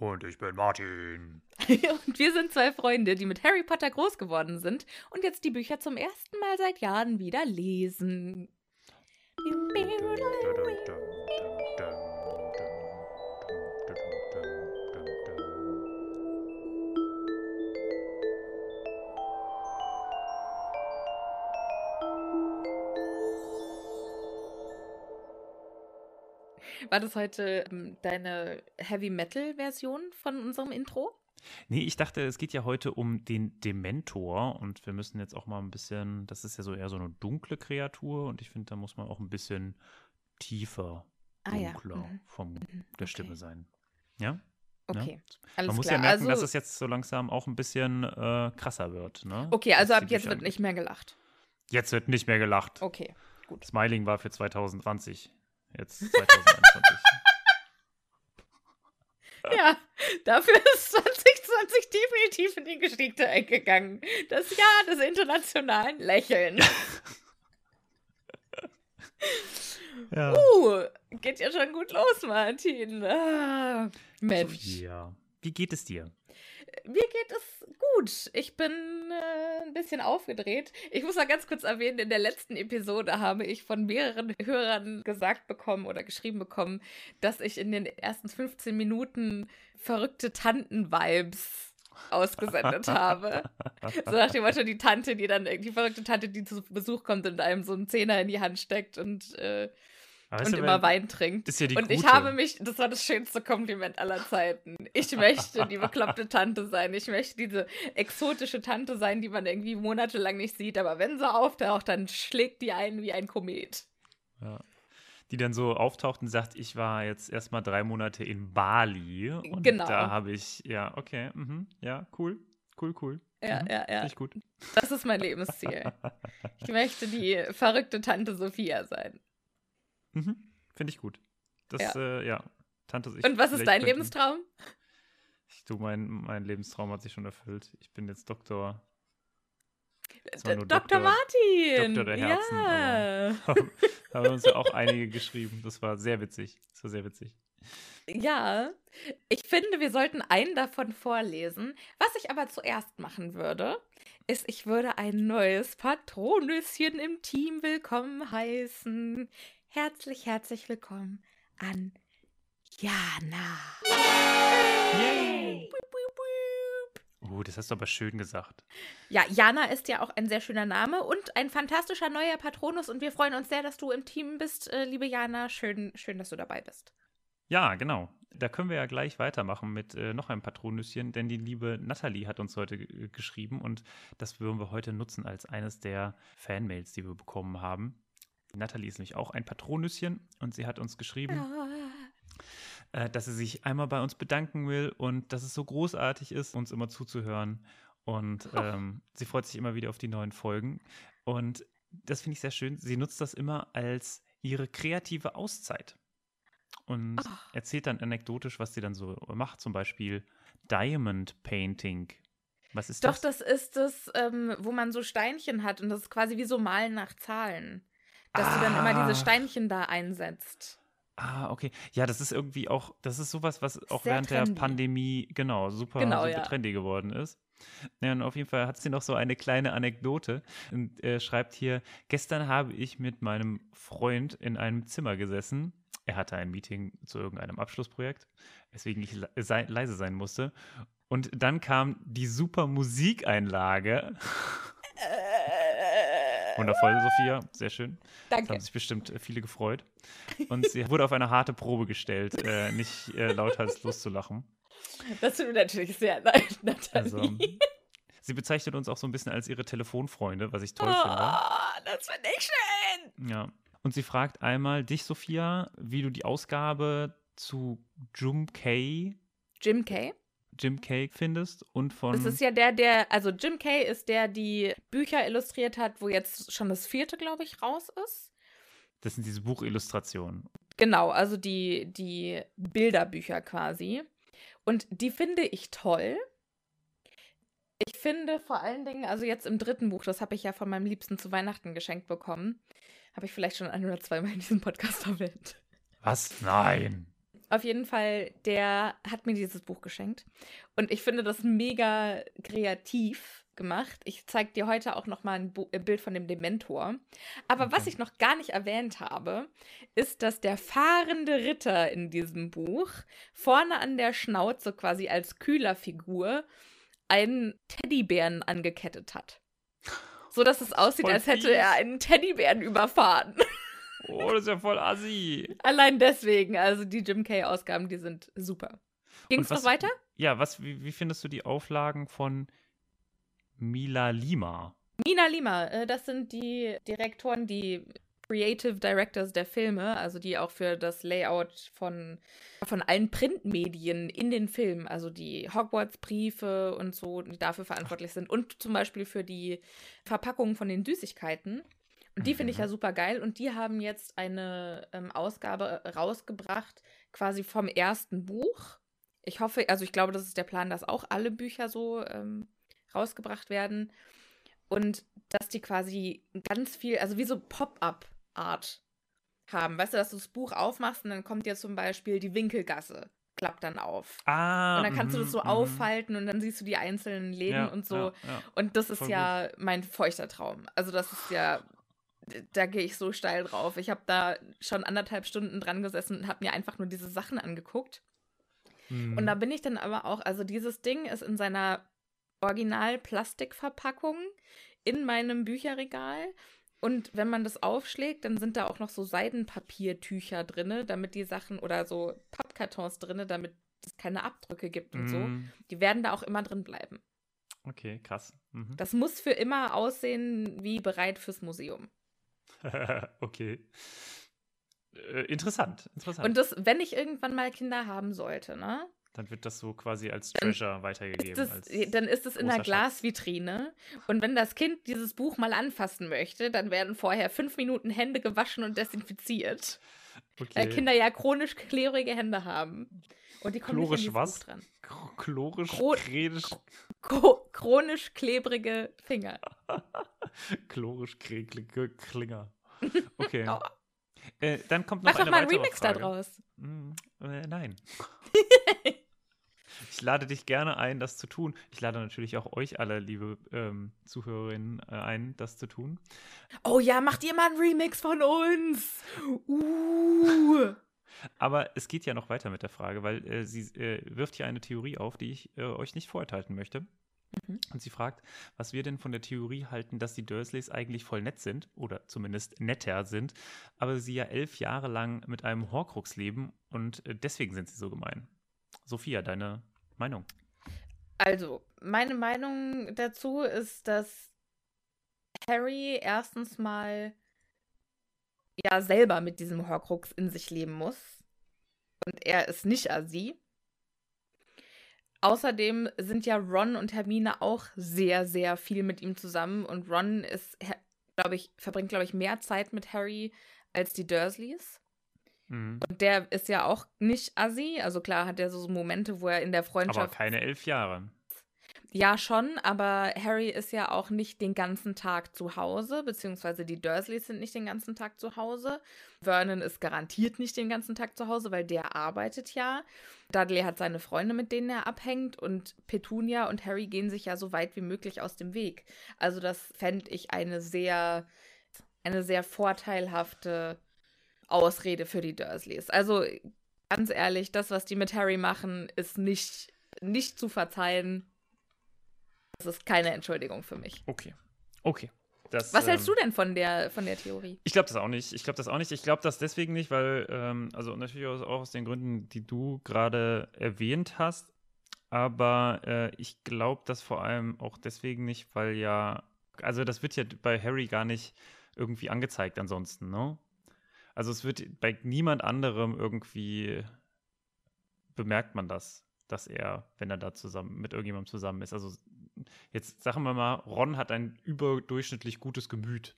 Und ich bin Martin. und wir sind zwei Freunde, die mit Harry Potter groß geworden sind und jetzt die Bücher zum ersten Mal seit Jahren wieder lesen. War das heute ähm, deine Heavy Metal Version von unserem Intro? Nee, ich dachte, es geht ja heute um den Dementor und wir müssen jetzt auch mal ein bisschen, das ist ja so eher so eine dunkle Kreatur und ich finde, da muss man auch ein bisschen tiefer, dunkler ah, ja. mhm. von mhm. der okay. Stimme sein. Ja? Okay, ja? alles Man muss klar. ja merken, also, dass es jetzt so langsam auch ein bisschen äh, krasser wird. Ne? Okay, also ab jetzt wird nicht mehr gelacht. Jetzt wird nicht mehr gelacht. Okay, gut. Smiling war für 2020. Jetzt 2021. Ja, dafür ist 2020 definitiv in die Geschichte eingegangen. Das Jahr des internationalen Lächelns. ja. Uh, geht ja schon gut los, Martin. Ah, Mensch. Sophia, wie geht es dir? Mir geht es gut. Ich bin äh, ein bisschen aufgedreht. Ich muss mal ganz kurz erwähnen, in der letzten Episode habe ich von mehreren Hörern gesagt bekommen oder geschrieben bekommen, dass ich in den ersten 15 Minuten verrückte Tanten-Vibes ausgesendet habe. So nach dem Motto, die Tante, die dann, die verrückte Tante, die zu Besuch kommt und einem so einen Zehner in die Hand steckt und äh, Ist und ja immer Wein trinkt. ist ja die und ich gute. habe mich, das war das schönste Kompliment aller Zeiten. Ich möchte die bekloppte Tante sein. Ich möchte diese exotische Tante sein, die man irgendwie monatelang nicht sieht. Aber wenn sie auftaucht, dann schlägt die ein wie ein Komet. Ja. Die dann so auftaucht und sagt, ich war jetzt erstmal drei Monate in Bali. Und Genau. da habe ich, ja, okay, mhm, ja, cool, cool, cool. Ja, Mhm, ja, ja. Ich gut. Das ist mein Lebensziel. Ich möchte die verrückte Tante Sophia sein. Mhm, Finde ich gut. Das, Ja. äh, ja. Tante, ich, Und was ist dein Lebenstraum? Ich, du, mein, mein Lebenstraum hat sich schon erfüllt. Ich bin jetzt Doktor. Dr. Doktor- Martin. Doktor der Herzen, ja. Da haben uns ja auch einige geschrieben. Das war sehr witzig. Das war sehr witzig. Ja, ich finde, wir sollten einen davon vorlesen. Was ich aber zuerst machen würde, ist, ich würde ein neues Patronüschen im Team willkommen heißen. Herzlich, herzlich willkommen an Jana. Yay! Oh, das hast du aber schön gesagt. Ja, Jana ist ja auch ein sehr schöner Name und ein fantastischer neuer Patronus und wir freuen uns sehr, dass du im Team bist, äh, liebe Jana. Schön, schön, dass du dabei bist. Ja, genau. Da können wir ja gleich weitermachen mit äh, noch einem Patronüschen, denn die liebe Natalie hat uns heute äh, geschrieben und das würden wir heute nutzen als eines der Fanmails, die wir bekommen haben. Natalie ist nämlich auch ein Patronüschen und sie hat uns geschrieben, äh, dass sie sich einmal bei uns bedanken will und dass es so großartig ist, uns immer zuzuhören. Und ähm, sie freut sich immer wieder auf die neuen Folgen. Und das finde ich sehr schön. Sie nutzt das immer als ihre kreative Auszeit. Und Ach. erzählt dann anekdotisch, was sie dann so macht. Zum Beispiel Diamond Painting. Was ist Doch, das? das ist das, ähm, wo man so Steinchen hat und das ist quasi wie so Malen nach Zahlen. Dass ah. du dann immer diese Ah. Steinchen da einsetzt. Ah, okay. Ja, das ist irgendwie auch, das ist sowas, was auch Sehr während trendy. der Pandemie, genau, super, Genau, super ja. trendy geworden ist. Ja, und auf jeden Fall hat sie noch so eine kleine Anekdote und äh, schreibt hier, gestern habe ich mit meinem Freund in einem Zimmer gesessen. Er hatte ein Meeting zu irgendeinem Abschlussprojekt, weswegen ich le sei leise sein musste. Und dann kam die super Musikeinlage. Wundervoll, Sophia, sehr schön. Da Danke. haben sich bestimmt äh, viele gefreut. Und sie wurde auf eine harte Probe gestellt, äh, nicht äh, lauthals loszulachen. Das tut mir natürlich sehr leid, Nathalie. Also, sie bezeichnet uns auch so ein bisschen als ihre Telefonfreunde, was ich toll oh, finde. das finde ich schön. Ja. Und sie fragt einmal dich, Sophia, wie du die Ausgabe zu Jim Kay, Jim Kay. Jim Kay findest und von. Das ist ja der, der, also Jim Kay ist der, die Bücher illustriert hat, wo jetzt schon das vierte, glaube ich, raus ist. das sind diese Buchillustrationen. Genau, also die, die Bilderbücher quasi. Und die finde ich toll. Ich finde vor allen Dingen, also jetzt im dritten Buch, das habe ich ja von meinem Liebsten zu Weihnachten geschenkt bekommen. Habe ich vielleicht schon ein oder zweimal in diesem Podcast erwähnt. Was? Nein. Auf jeden Fall, der hat mir dieses Buch geschenkt. Und ich finde das mega kreativ gemacht. Ich zeige dir heute auch noch mal ein, ein Bild von dem Dementor. Aber was Okay. ich noch gar nicht erwähnt habe, ist, dass der fahrende Ritter in diesem Buch vorne an der Schnauze quasi als Kühlerfigur einen Teddybären angekettet hat. So dass es aussieht, Voll als hätte er einen Teddybären überfahren. Oh, das ist ja voll assi. Allein deswegen, also die Jim Kay-Ausgaben, die sind super. Ging's Und noch weiter? Ja, was, wie, wie findest du die Auflagen von Mila Lima? Mina Lima, äh, das sind die Direktoren, die Creative Directors der Filme, also die auch für das Layout von, von allen Printmedien in den Filmen, also die Hogwarts-Briefe und so, die dafür verantwortlich sind und zum Beispiel für die Verpackung von den Süßigkeiten. Und die finde ich ja super geil. Und die haben jetzt eine ähm, Ausgabe rausgebracht, quasi vom ersten Buch. Ich hoffe, also ich glaube, das ist der Plan, dass auch alle Bücher so ähm, rausgebracht werden. Und dass die quasi ganz viel, also wie so Pop-up-Art haben. Weißt du, dass du das Buch aufmachst und dann kommt dir zum Beispiel die Winkelgasse, klappt dann auf. Ah. Und dann kannst du mhm, das so mhm. aufhalten und dann siehst du die einzelnen Läden Ja, und so. Ja, ja. Und das ist Voll ja mein feuchter Traum. Also das ist ja, da gehe ich so steil drauf. Ich habe da schon anderthalb Stunden dran gesessen und habe mir einfach nur diese Sachen angeguckt. Mhm. Und da bin ich dann aber auch, also dieses Ding ist in seiner Original-Plastikverpackung in meinem Bücherregal. Und wenn man das aufschlägt, dann sind da auch noch so Seidenpapiertücher drinne, damit die Sachen oder so Pappkartons drinne, damit es keine Abdrücke gibt und so. Mhm. Die werden da auch immer drin bleiben. Okay, krass. Mhm. Das muss für immer aussehen wie bereit fürs Museum. okay. Äh, interessant, interessant. Und das, wenn ich irgendwann mal Kinder haben sollte, ne? dann wird das so quasi als Dann Treasure weitergegeben. Ist als das, dann ist es in einer Schatz. Glasvitrine. Und wenn das Kind dieses Buch mal anfassen möchte, dann werden vorher fünf Minuten Hände gewaschen und desinfiziert. Okay. Weil Kinder ja chronisch klebrige Hände haben. Und die kommen Chlorisch nicht was? Dran. Chlorisch, Chro- kredisch, chronisch klebrige Finger. chlorisch, kreglige Klinger. Okay. Oh. Äh, dann kommt noch Mach doch eine mal einen weitere Remix Frage. da draus. Mm, äh, nein. ich lade dich gerne ein, das zu tun. Ich lade natürlich auch euch alle, liebe ähm, Zuhörerinnen, äh, ein, das zu tun. Oh ja, macht ihr mal einen Remix von uns. Uh. Aber es geht ja noch weiter mit der Frage, weil äh, sie äh, wirft hier eine Theorie auf, die ich äh, euch nicht vorenthalten möchte. Mhm. Und sie fragt, was wir denn von der Theorie halten, dass die Dursleys eigentlich voll nett sind oder zumindest netter sind, aber sie ja elf Jahre lang mit einem Horcrux leben und äh, deswegen sind sie so gemein. Sophia, deine Meinung? Also, meine Meinung dazu ist, dass Harry erstens mal ja selber mit diesem Horcrux in sich leben muss. Und er ist nicht Asi. Außerdem sind ja Ron und Hermine auch sehr, sehr viel mit ihm zusammen. Und Ron ist, glaube ich, verbringt, glaube ich, mehr Zeit mit Harry als die Dursleys. Mhm. Und der ist ja auch nicht Assi. Also klar hat er so Momente, wo er in der Aber Freundschaft keine elf Jahre. Ja, schon, aber Harry ist ja auch nicht den ganzen Tag zu Hause, beziehungsweise die Dursleys sind nicht den ganzen Tag zu Hause. Vernon ist garantiert nicht den ganzen Tag zu Hause, weil der arbeitet ja. Dudley hat seine Freunde, mit denen er abhängt und Petunia und Harry gehen sich ja so weit wie möglich aus dem Weg. Also das fände ich eine sehr, eine sehr vorteilhafte Ausrede für die Dursleys. Also ganz ehrlich, das, was die mit Harry machen, ist nicht, nicht zu verzeihen das ist keine Entschuldigung für mich. Okay. Okay. Das, Was hältst ähm, du denn von der, von der Theorie? Ich glaube das auch nicht. Ich glaube das auch nicht. Ich glaube das deswegen nicht, weil, ähm, also natürlich auch aus den Gründen, die du gerade erwähnt hast. Aber äh, ich glaube das vor allem auch deswegen nicht, weil ja, also das wird ja bei Harry gar nicht irgendwie angezeigt ansonsten, ne? Also es wird bei niemand anderem irgendwie bemerkt man das, dass er, wenn er da zusammen mit irgendjemandem zusammen ist. Also jetzt sagen wir mal, Ron hat ein überdurchschnittlich gutes Gemüt.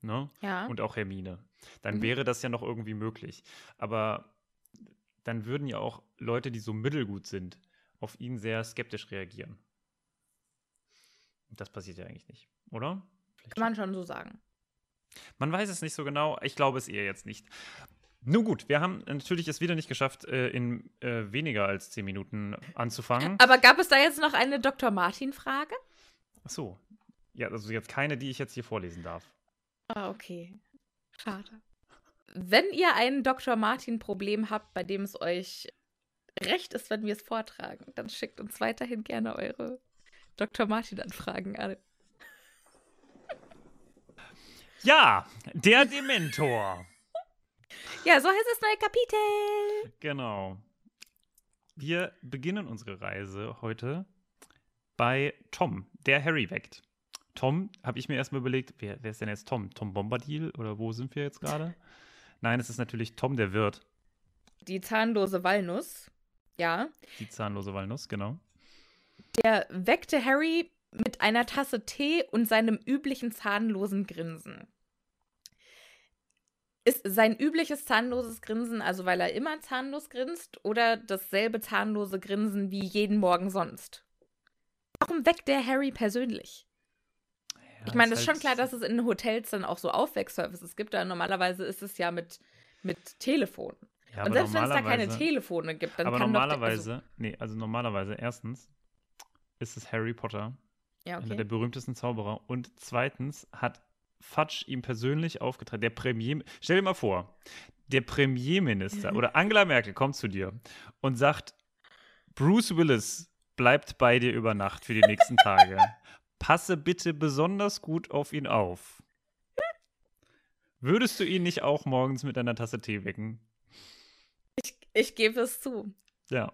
Ne? Ja. Und auch Hermine. Dann mhm. wäre das ja noch irgendwie möglich. Aber dann würden ja auch Leute, die so mittelgut sind, auf ihn sehr skeptisch reagieren. Das passiert ja eigentlich nicht, oder? Vielleicht Kann man schon so sagen. Man weiß es nicht so genau. Ich glaube es eher jetzt nicht. Nun gut, wir haben natürlich es wieder nicht geschafft, äh, in äh, weniger als zehn Minuten anzufangen. Aber gab es da jetzt noch eine Dr. Martin-Frage? Ach so. Ja, also jetzt keine, die ich jetzt hier vorlesen darf. Ah, okay. Schade. Wenn ihr ein Dr. Martin-Problem habt, bei dem es euch recht ist, wenn wir es vortragen, dann schickt uns weiterhin gerne eure Dr. Martin-Anfragen an. Ja, der Dementor. Ja, so heißt das neue Kapitel. Genau. Wir beginnen unsere Reise heute bei Tom, der Harry weckt. Tom, habe ich mir erstmal überlegt, wer, wer, ist denn jetzt Tom? Tom Bombadil oder wo sind wir jetzt gerade? Nein, es ist natürlich Tom der Wirt. Die zahnlose Walnuss, ja. Die zahnlose Walnuss, genau. Der weckte Harry mit einer Tasse Tee und seinem üblichen zahnlosen Grinsen. Ist sein übliches zahnloses Grinsen, also weil er immer zahnlos grinst, oder dasselbe zahnlose Grinsen wie jeden Morgen sonst? Warum weckt der Harry persönlich? Ja, ich meine, es ist halt schon klar, dass es in Hotels dann auch so Aufweckservices gibt, aber normalerweise ist es ja mit, mit Telefon. Ja, Und selbst wenn es da keine Telefone gibt, dann aber kann normalerweise, doch, also, nee, also normalerweise erstens ist es Harry Potter, ja, okay. einer der berühmtesten Zauberer, und zweitens hat Fatsch ihm persönlich aufgetragen. Der Premier, stell dir mal vor, der Premierminister oder Angela Merkel kommt zu dir und sagt, Bruce Willis bleibt bei dir über Nacht für die nächsten Tage. Passe bitte besonders gut auf ihn auf. Würdest du ihn nicht auch morgens mit einer Tasse Tee wecken? Ich, ich gebe es zu. Ja.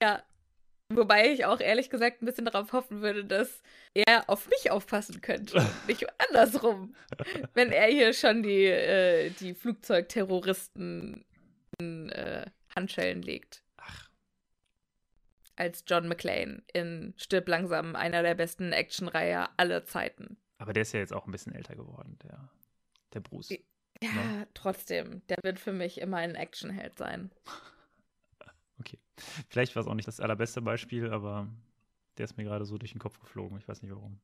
Ja, Wobei ich auch ehrlich gesagt ein bisschen darauf hoffen würde, dass er auf mich aufpassen könnte. nicht andersrum. Wenn er hier schon die, äh, die Flugzeugterroristen in äh, Handschellen legt. Ach. Als John McClane in Stirb langsam, einer der besten Actionreihe aller Zeiten. Aber der ist ja jetzt auch ein bisschen älter geworden, der, der Bruce. Ja, ne? trotzdem. Der wird für mich immer ein Actionheld sein. Okay. Vielleicht war es auch nicht das allerbeste Beispiel, aber der ist mir gerade so durch den Kopf geflogen. Ich weiß nicht warum.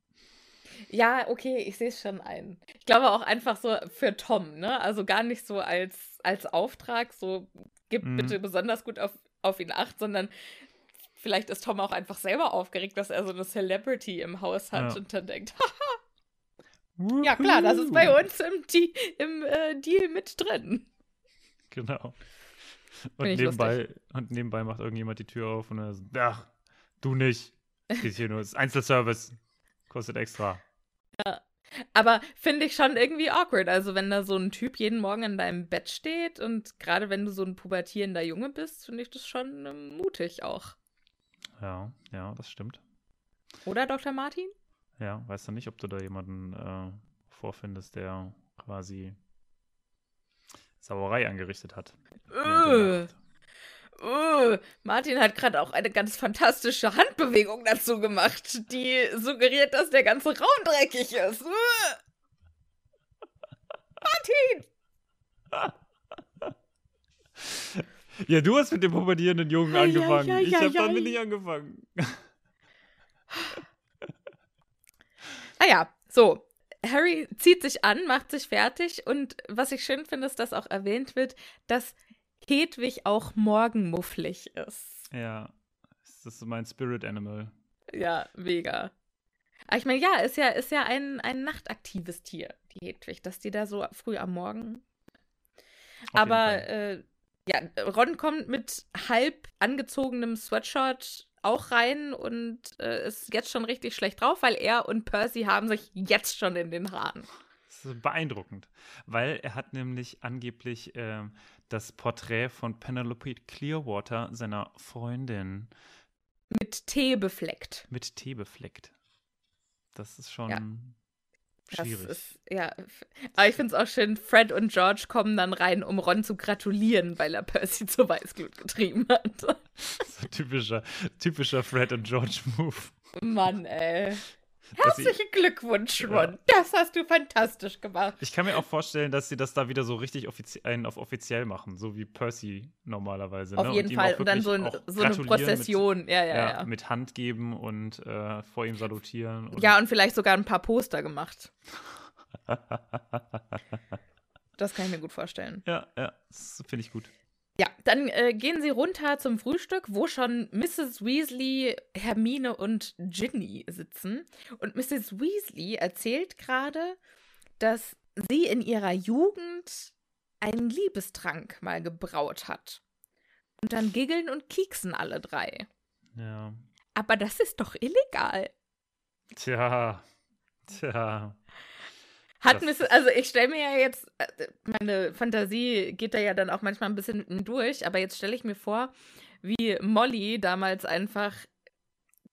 Ja, okay, ich sehe es schon ein. Ich glaube auch einfach so für Tom, ne? Also gar nicht so als, als Auftrag, so gib mm. bitte besonders gut auf, auf ihn acht, sondern vielleicht ist Tom auch einfach selber aufgeregt, dass er so eine Celebrity im Haus hat ja. und dann denkt, haha. Ja, klar, das ist bei uns im, im äh, Deal mit drin. Genau. Und nebenbei, und nebenbei macht irgendjemand die Tür auf und er sagt, ach, du nicht. Geht hier nur, das ist Einzelservice. Kostet extra. Ja. Aber finde ich schon irgendwie awkward. Also, wenn da so ein Typ jeden Morgen in deinem Bett steht und gerade wenn du so ein pubertierender Junge bist, finde ich das schon ähm, mutig auch. Ja, ja, das stimmt. Oder Dr. Martin? Ja, weißt du nicht, ob du da jemanden äh, vorfindest, der quasi Sauerei angerichtet hat. Uh, uh, Martin hat gerade auch eine ganz fantastische Handbewegung dazu gemacht, die suggeriert, dass der ganze Raum dreckig ist. Uh. Martin! Ja, du hast mit dem pubertierenden Jungen angefangen. Ja, ja, ja, ich habe damit nicht angefangen. Ah ja, so. Harry zieht sich an, macht sich fertig und was ich schön finde, ist, dass auch erwähnt wird, dass Hedwig auch morgenmufflig ist. Ja, das ist mein Spirit Animal. Ja, mega. Aber ich meine, ja, ist ja, ist ja ein, ein nachtaktives Tier, die Hedwig, dass die da so früh am Morgen. Auf Aber äh, ja, Ron kommt mit halb angezogenem Sweatshirt auch rein und äh, ist jetzt schon richtig schlecht drauf, weil er und Percy haben sich jetzt schon in den Haaren. Das ist beeindruckend, weil er hat nämlich angeblich äh, das Porträt von Penelope Clearwater, seiner Freundin, Mit Tee befleckt. mit Tee befleckt. Das ist schon Ja. Schwierig. ist, ja. Aber ich finde es auch schön, Fred und George kommen dann rein, um Ron zu gratulieren, weil er Percy zur Weißglut getrieben hat. so typischer, typischer Fred und George Move. Mann, ey. Herzlichen Glückwunsch, Ja. Ron. Das hast du fantastisch gemacht. Ich kann mir auch vorstellen, dass sie das da wieder so richtig einen auf offiziell machen, so wie Percy normalerweise. Auf ne? jeden ihm Fall. Und dann so, ein, so eine Prozession. ja, Mit, ja, ja, ja. mit Hand geben und äh, vor ihm salutieren. Und Ja, und vielleicht sogar ein paar Poster gemacht. Das kann ich mir gut vorstellen. ja, ja, das finde ich gut. Ja, dann äh, gehen sie runter zum Frühstück, wo schon Mrs. Weasley, Hermine und Ginny sitzen. Und Mrs. Weasley erzählt gerade, dass sie in ihrer Jugend einen Liebestrank mal gebraut hat. Und dann giggeln und kieksen alle drei. Ja. Aber das ist doch illegal. Tja. Tja. Hat Das- Mrs. Also ich stelle mir ja jetzt, äh, meine Fantasie geht da ja dann auch manchmal ein bisschen durch, aber jetzt stelle ich mir vor, wie Molly damals einfach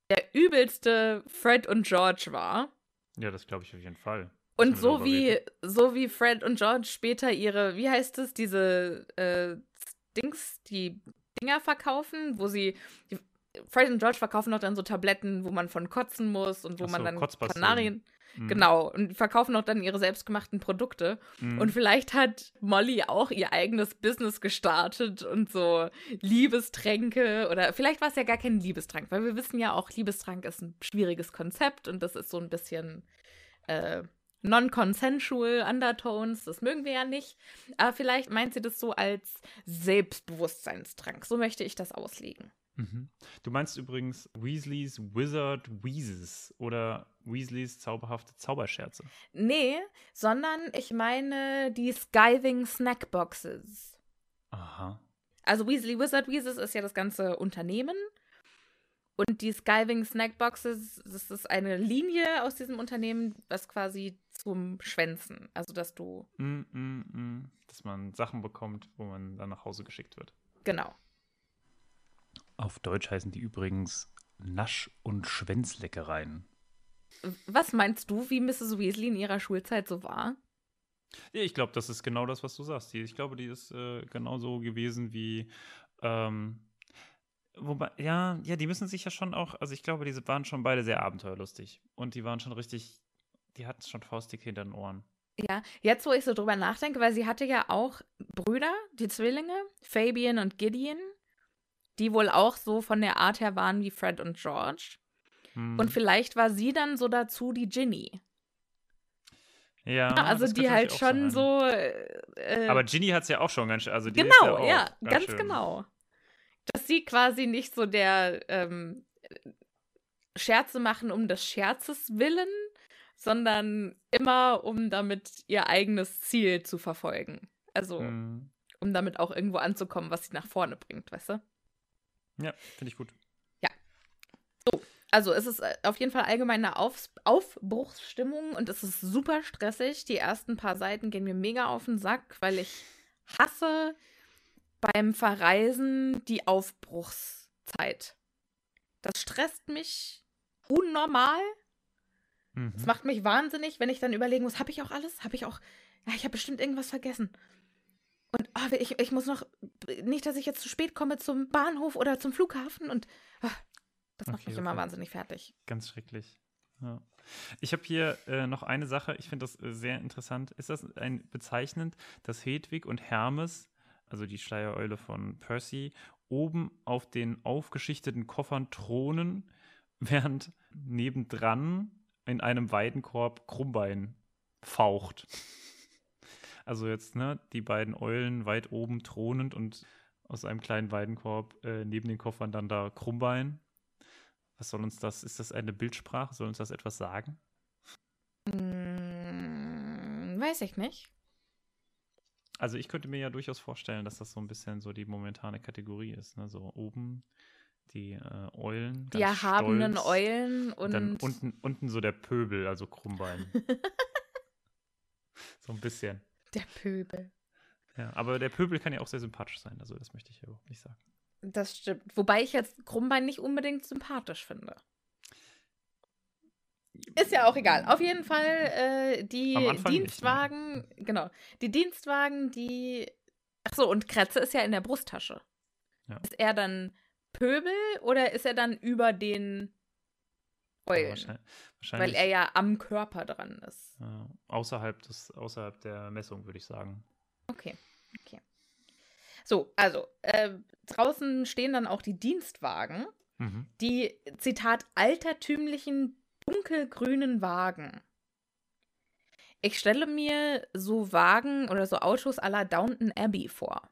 der übelste Fred und George war. Ja, das glaube ich auf jeden Fall. Und so wie, reden. so wie Fred und George später ihre, wie heißt es, diese äh, Dings, die Dinger verkaufen, wo sie. Die, Fred und George verkaufen doch dann so Tabletten, wo man von kotzen muss und wo Ach man so, dann Kotzpastillen. Kanarien. Mhm. Genau, und verkaufen auch dann ihre selbstgemachten Produkte. Mhm. Und vielleicht hat Molly auch ihr eigenes Business gestartet und so Liebestränke oder vielleicht war es ja gar kein Liebestrank, weil wir wissen ja auch, Liebestrank ist ein schwieriges Konzept und das ist so ein bisschen äh, non-consensual Undertones, das mögen wir ja nicht. Aber vielleicht meint sie das so als Selbstbewusstseinstrank. So möchte ich das auslegen. Mhm. Du meinst übrigens Weasleys Wizard Wheezes oder Weasleys zauberhafte Zauberscherze. Nee, sondern ich meine die Skiving Snackboxes. Aha. Also Weasley Wizard Weezes ist ja das ganze Unternehmen. Und die Skiving Snackboxes, das ist eine Linie aus diesem Unternehmen, was quasi zum Schwänzen. Also, dass du, Mm, mm, mm. Dass man Sachen bekommt, wo man dann nach Hause geschickt wird. genau. Auf Deutsch heißen die übrigens Nasch- und Schwänzleckereien. Was meinst du, wie Mrs. Weasley in ihrer Schulzeit so war? Ja, ich glaube, das ist genau das, was du sagst. Die, ich glaube, die ist äh, genauso gewesen wie. Ähm, wobei, ja, ja, die müssen sich ja schon auch. Also, ich glaube, diese waren schon beide sehr abenteuerlustig. Und die waren schon richtig. Die hatten schon faustig hinter den Ohren. Ja, jetzt, wo ich so drüber nachdenke, weil sie hatte ja auch Brüder, die Zwillinge, Fabian und Gideon, die wohl auch so von der Art her waren wie Fred und George. Hm. Und vielleicht war sie dann so dazu die Ginny. ja, also die halt schon sein. so. Äh, Aber Ginny hat es ja auch schon ganz schön. Also genau, ja, ja, ganz schön- genau. Dass sie quasi nicht so der ähm, Scherze machen um des Scherzes willen, sondern immer um damit ihr eigenes Ziel zu verfolgen. Also Hm. um damit auch irgendwo anzukommen, was sie nach vorne bringt, weißt du? Ja, finde ich gut. Also es ist äh, auf jeden Fall allgemeine Aufs Aufbruchsstimmung und es ist super stressig. Die ersten paar Seiten gehen mir mega auf den Sack, weil ich hasse beim Verreisen die Aufbruchszeit. Das stresst mich unnormal. Mhm. Es macht mich wahnsinnig, wenn ich dann überlegen muss, habe ich auch alles? Habe ich auch. Ja, ich habe bestimmt irgendwas vergessen. Und oh, ich, ich muss noch. Nicht, dass ich jetzt zu spät komme zum Bahnhof oder zum Flughafen und. ah, das macht Okay, mich immer okay. wahnsinnig fertig. Ganz schrecklich. Ja. Ich habe hier äh, noch eine Sache, ich finde das äh, sehr interessant. Ist das ein bezeichnend, dass Hedwig und Hermes, also die Schleiereule von Percy, oben auf den aufgeschichteten Koffern thronen, während nebendran in einem Weidenkorb Krummbein faucht. Also jetzt, ne, die beiden Eulen weit oben thronend und aus einem kleinen Weidenkorb äh, neben den Koffern dann da Krummbein. Was soll uns das? Ist das eine Bildsprache? Soll uns das etwas sagen? Hm, weiß ich nicht. Also ich könnte mir ja durchaus vorstellen, dass das so ein bisschen so die momentane Kategorie ist. Ne? So oben die äh, Eulen. Die erhabenen stolz. Eulen und. Dann unten, unten so der Pöbel, also Krummbein. so ein bisschen. Der Pöbel. Ja, aber der Pöbel kann ja auch sehr sympathisch sein, also das möchte ich ja überhaupt nicht sagen. Das stimmt. Wobei ich jetzt Krummbein nicht unbedingt sympathisch finde. Ist ja auch egal. Auf jeden Fall äh, die Dienstwagen, nicht, ne? genau, die Dienstwagen, die. Ach so, und Kretze ist ja in der Brusttasche. Ja. Ist er dann Pöbel oder ist er dann über den Eulen? Ja, wahrscheinlich, wahrscheinlich, Weil er ja am Körper dran ist. Ja, außerhalb, des, außerhalb der Messung, würde ich sagen. Okay, okay. So, also, äh, draußen stehen dann auch die Dienstwagen, mhm. die, Zitat, altertümlichen dunkelgrünen Wagen. Ich stelle mir so Wagen oder so Autos à la Downton Abbey vor.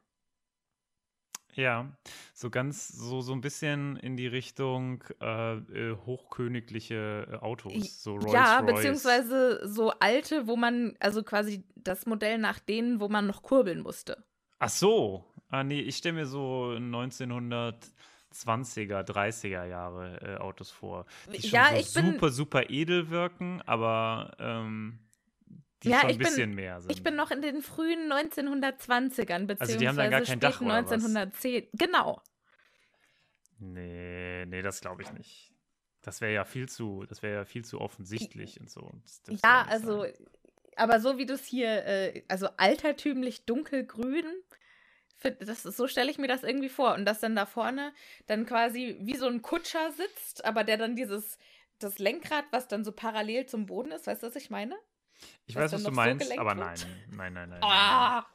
Ja, so ganz, so, so ein bisschen in die Richtung äh, äh hochkönigliche äh, Autos, so Rolls Ja, Royce. beziehungsweise so alte, wo man, also quasi das Modell nach denen, wo man noch kurbeln musste. Ach so, ah nee, ich stelle mir so 1900 20er, 30er Jahre äh, Autos vor. Die schon ja, so super, bin, super edel wirken, aber ähm, die ja, schon ein bisschen bin, mehr sind. Ich bin noch in den frühen 1920ern, beziehungsweise also die haben dann gar kein Dach, 1910. Genau. Nee, nee, das glaube ich nicht. Das wäre ja viel zu, das wäre ja viel zu offensichtlich und so. Das ja, also, sein. aber so wie du es hier, äh, also altertümlich dunkelgrün, das so stelle ich mir das irgendwie vor. Und dass dann da vorne dann quasi wie so ein Kutscher sitzt, aber der dann dieses, das Lenkrad, was dann so parallel zum Boden ist, weißt du, was ich meine? Ich was weiß, was du meinst, so aber nein, nein, nein, nein. Ah!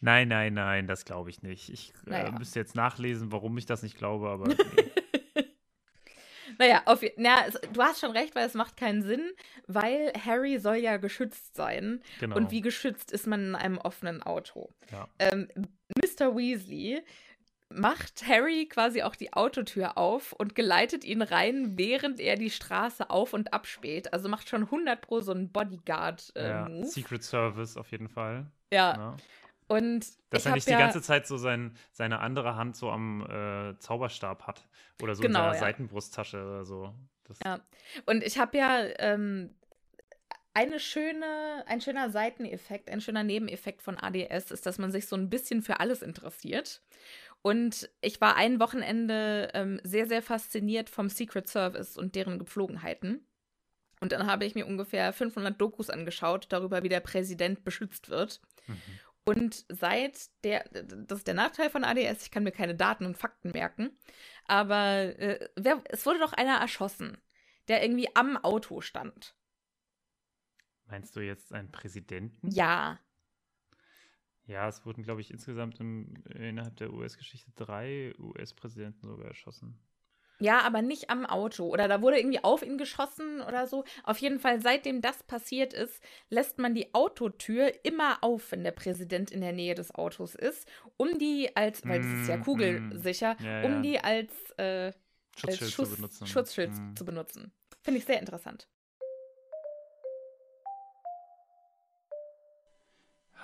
Nein, nein, nein, das glaube ich nicht. Ich äh, naja. äh, müsste jetzt nachlesen, warum ich das nicht glaube, aber. Nee. naja, auf, na, du hast schon recht, weil es macht keinen Sinn, weil Harry soll ja geschützt sein. Genau. Und wie geschützt ist man in einem offenen Auto? Ja. Ähm, Mr. Weasley macht Harry quasi auch die Autotür auf und geleitet ihn rein, während er die Straße auf und abspäht. Also macht schon 100 pro so einen Bodyguard-Move. Äh, ja, Secret Service auf jeden Fall. Ja. ja. Und Dass er nicht die ganze Zeit so sein, seine andere Hand so am äh, Zauberstab hat. Oder so genau, in seiner. Seitenbrusttasche oder so. Das ja. Und ich habe ja ähm, eine schöne, ein schöner Seiteneffekt, ein schöner Nebeneffekt von ADS ist, dass man sich so ein bisschen für alles interessiert. Und ich war ein Wochenende ähm, sehr, sehr fasziniert vom Secret Service und deren Gepflogenheiten. Und dann habe ich mir ungefähr 500 Dokus angeschaut darüber, wie der Präsident beschützt wird. Mhm. Und seit der, das ist der Nachteil von ADS, ich kann mir keine Daten und Fakten merken, aber äh, wer, es wurde doch einer erschossen, der irgendwie am Auto stand. Meinst du jetzt einen Präsidenten? Ja. Ja, es wurden, glaube ich, insgesamt im, innerhalb der US-Geschichte drei US-Präsidenten sogar erschossen. Ja, aber nicht am Auto. Oder da wurde irgendwie auf ihn geschossen oder so. Auf jeden Fall, seitdem das passiert ist, lässt man die Autotür immer auf, wenn der Präsident in der Nähe des Autos ist, um die als, weil es ist ja mm, kugelsicher, mm, ja, ja. um die als, äh, Schutzschild, als Schuss, zu benutzen. Schutzschild mm. zu benutzen. Finde ich sehr interessant.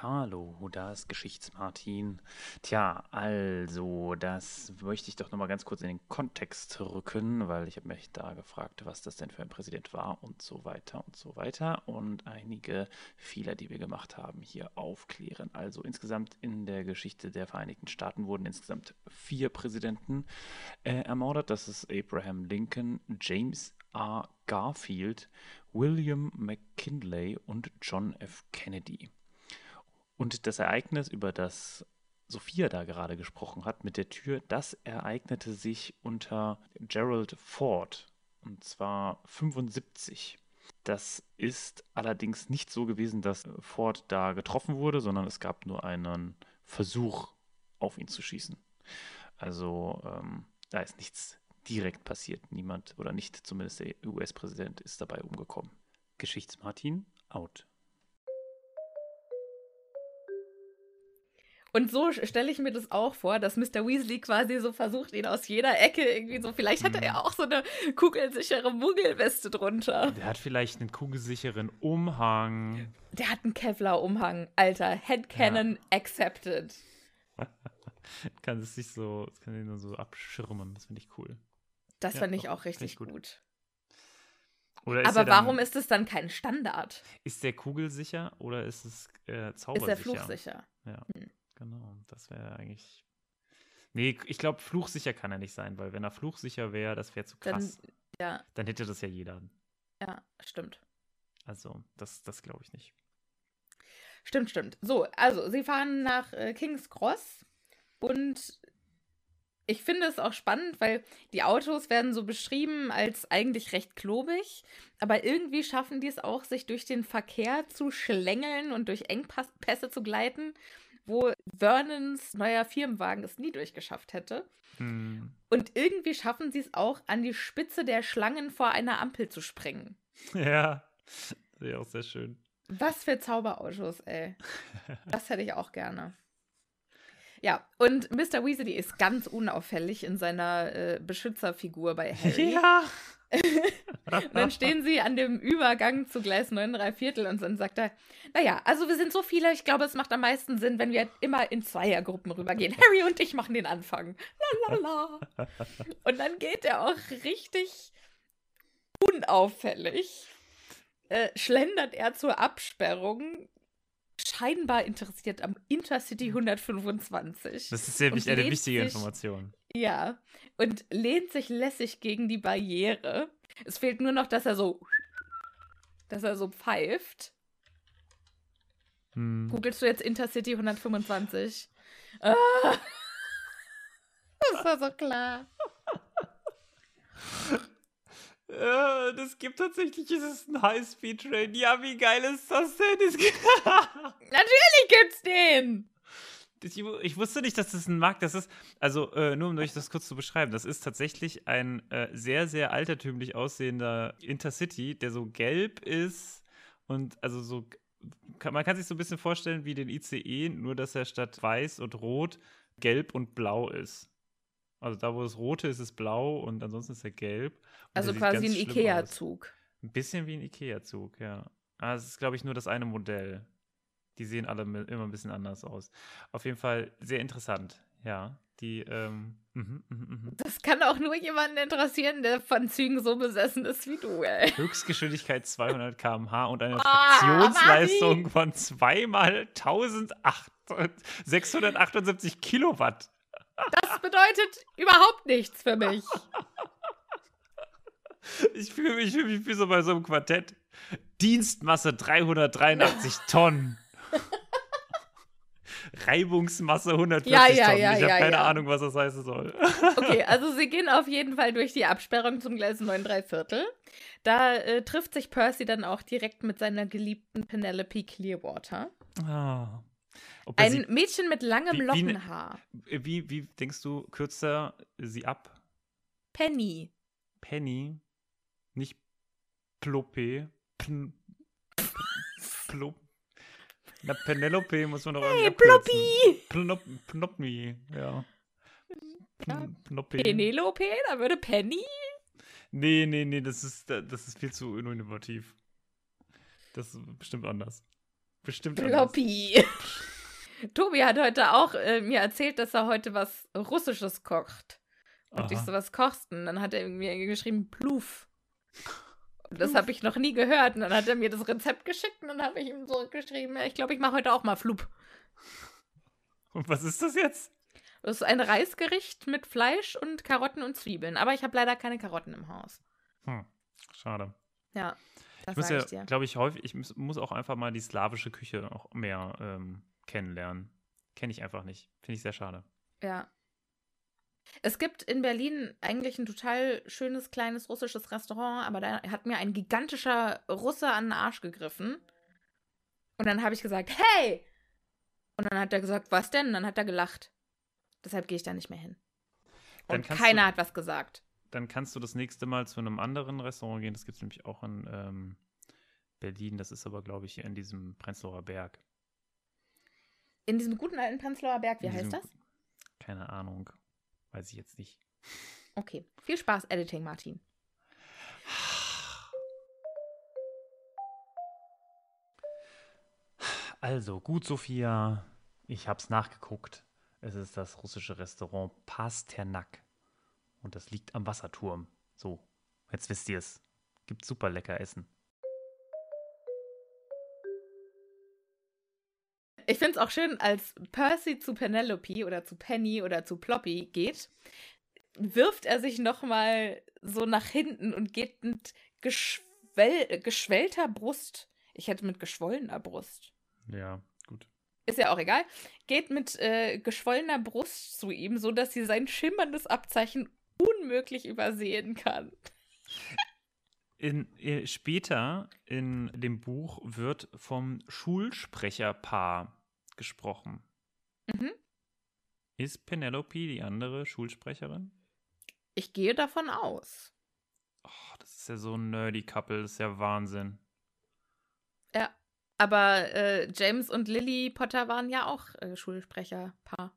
Hallo, da ist Geschichtsmartin. Tja, also, das möchte ich doch nochmal ganz kurz in den Kontext rücken, weil ich habe mich da gefragt, was das denn für ein Präsident war und so weiter und so weiter und einige Fehler, die wir gemacht haben, hier aufklären. Also insgesamt in der Geschichte der Vereinigten Staaten wurden insgesamt vier Präsidenten äh, ermordet. Das ist Abraham Lincoln, James R. Garfield, William McKinley und John F. Kennedy. Und das Ereignis, über das Sophia da gerade gesprochen hat mit der Tür, das ereignete sich unter Gerald Ford und zwar 75. Das ist allerdings nicht so gewesen, dass Ford da getroffen wurde, sondern es gab nur einen Versuch, auf ihn zu schießen. Also ähm, da ist nichts direkt passiert. Niemand oder nicht zumindest der US-Präsident ist dabei umgekommen. Geschichtsmartin out. Und so stelle ich mir das auch vor, dass Mr. Weasley quasi so versucht, ihn aus jeder Ecke irgendwie so. Vielleicht hat er ja auch so eine kugelsichere Muggelweste drunter. Der hat vielleicht einen kugelsicheren Umhang. Der hat einen Kevlar-Umhang. Alter, Headcanon ja. accepted. kann es sich so, kann ihn nur so abschirmen. Das finde ich cool. Das ja, fand ich auch richtig gut. gut. Aber dann, warum ist es dann kein Standard? Ist der kugelsicher oder ist es äh, zaubersicher? Ist der fluchsicher? Ja. Hm. Genau, das wäre eigentlich. Nee, ich glaube, fluchsicher kann er nicht sein, weil wenn er fluchsicher wäre, das wäre zu krass. Dann, ja. Dann hätte das ja jeder. Ja, stimmt. Also, das, das glaube ich nicht. Stimmt, stimmt. So, also, sie fahren nach äh, King's Cross und ich finde es auch spannend, weil die Autos werden so beschrieben als eigentlich recht klobig, aber irgendwie schaffen die es auch, sich durch den Verkehr zu schlängeln und durch Engpässe zu gleiten wo Vernons neuer Firmenwagen es nie durchgeschafft hätte. Hm. Und irgendwie schaffen sie es auch, an die Spitze der Schlangen vor einer Ampel zu springen. Ja, wäre auch sehr schön. Was für Zauberautos, ey. Das hätte ich auch gerne. Ja, und Mr. Weasley ist ganz unauffällig in seiner äh, Beschützerfigur bei Harry. Ja. Und dann stehen sie an dem Übergang zu Gleis 9 3 Viertel und dann sagt er, naja, also wir sind so viele, ich glaube, es macht am meisten Sinn, wenn wir immer in Zweiergruppen rübergehen. Harry und ich machen den Anfang. Lalala. Und dann geht er auch richtig unauffällig, äh, schlendert er zur Absperrung, scheinbar interessiert am Intercity 125. Das ist sehr wichtig, eine wichtige sich, Information. Ja, und lehnt sich lässig gegen die Barriere. Es fehlt nur noch, dass er so, dass er so pfeift. Hm. Googlest du jetzt Intercity 125? Ah. Das war so klar. Ja, das gibt tatsächlich, ist es ein High-Speed-Train. Ja, wie geil ist das denn? Natürlich gibt's den! Ich, ich, wusste nicht, dass das ein Markt das ist. Also, äh, nur um euch das kurz zu beschreiben, das ist tatsächlich ein äh, sehr, sehr altertümlich aussehender Intercity, der so gelb ist und also so. Kann, man kann sich so ein bisschen vorstellen wie den ICE, nur dass er statt weiß und rot gelb und blau ist. Also da, wo das rote ist, ist blau und ansonsten ist er gelb. Und also quasi ein Ikea-Zug. Ein bisschen wie ein Ikea-Zug, ja. Aber es ist, glaube ich, nur das eine Modell. Die sehen alle immer ein bisschen anders aus. Auf jeden Fall sehr interessant, ja. Die, ähm, mh, mh, mh. Das kann auch nur jemanden interessieren, der von Zügen so besessen ist wie du, ey. Höchstgeschwindigkeit 200 km/h und eine Traktionsleistung oh, von zweimal 1678 Kilowatt. Das bedeutet überhaupt nichts für mich. Ich fühle mich, fühl mich wie so bei so einem Quartett. Dienstmasse 383 Tonnen. Reibungsmasse 140 ja, ja, Tonnen. Ja, ich habe keine Ahnung, was das heißen soll. Okay, also sie gehen auf jeden Fall durch die Absperrung zum Gleis 9 3 Viertel. Da äh, trifft sich Percy dann auch direkt mit seiner geliebten Penelope Clearwater. Ah. Ein sie, Mädchen mit langem wie, Lockenhaar. Wie, wie, wie denkst du, kürzer sie ab? Penny. Penny, nicht Plope. Pn, Plop. Na, Penelope muss man doch Hey, Ploppi! Plop, Ploppi, ja. ja. Penelope, da würde Penny? Nee, nee, nee, das ist, das ist viel zu innovativ. Das ist bestimmt anders. Bestimmt Ploppi. Tobi hat heute auch äh, mir erzählt, dass er heute was Russisches kocht. Und Aha. ich so, was kochst? Und dann hat er mir geschrieben, Pluf. Und das habe ich noch nie gehört. Und dann hat er mir das Rezept geschickt und dann habe ich ihm zurückgeschrieben, ich glaube, ich mache heute auch mal Flup. Und was ist das jetzt? Das ist ein Reisgericht mit Fleisch und Karotten und Zwiebeln. Aber ich habe leider keine Karotten im Haus. Hm, schade. Ja, das ich muss ja, glaube ich, häufig, ich muss auch einfach mal die slawische Küche auch mehr ähm, kennenlernen. Kenne ich einfach nicht. Finde ich sehr schade. Ja. Es gibt in Berlin eigentlich ein total schönes kleines russisches Restaurant, aber da hat mir ein gigantischer Russe an den Arsch gegriffen. Und dann habe ich gesagt, hey! Und dann hat er gesagt, was denn? Und dann hat er gelacht. Deshalb gehe ich da nicht mehr hin. Und keiner du, hat was gesagt. Dann kannst du das nächste Mal zu einem anderen Restaurant gehen. Das gibt es nämlich auch in, ähm, Berlin, das ist aber, glaube ich, hier in diesem Prenzlauer Berg. In diesem guten alten Prenzlauer Berg, wie heißt das? Keine Ahnung. Weiß ich jetzt nicht. Okay. Viel Spaß, Editing, Martin. Also, gut, Sophia. Ich hab's nachgeguckt. Es ist das russische Restaurant Pasternak. Und das liegt am Wasserturm. So, jetzt wisst ihr es. Gibt super lecker Essen. Ich finde es auch schön, als Percy zu Penelope oder zu Penny oder zu Ploppy geht, wirft er sich nochmal so nach hinten und geht mit geschwell geschwellter Brust. Ich hätte mit geschwollener Brust. Ja, gut. Ist ja auch egal. Geht mit äh, geschwollener Brust zu ihm, so dass sie sein schimmerndes Abzeichen unmöglich übersehen kann. In, äh, später in dem Buch wird vom Schulsprecherpaar gesprochen. Mhm. Ist Penelope die andere Schulsprecherin? Ich gehe davon aus. Oh, das ist ja so ein nerdy Couple, das ist ja Wahnsinn. Ja. Aber äh, James und Lily Potter waren ja auch äh, Schulsprecherpaar.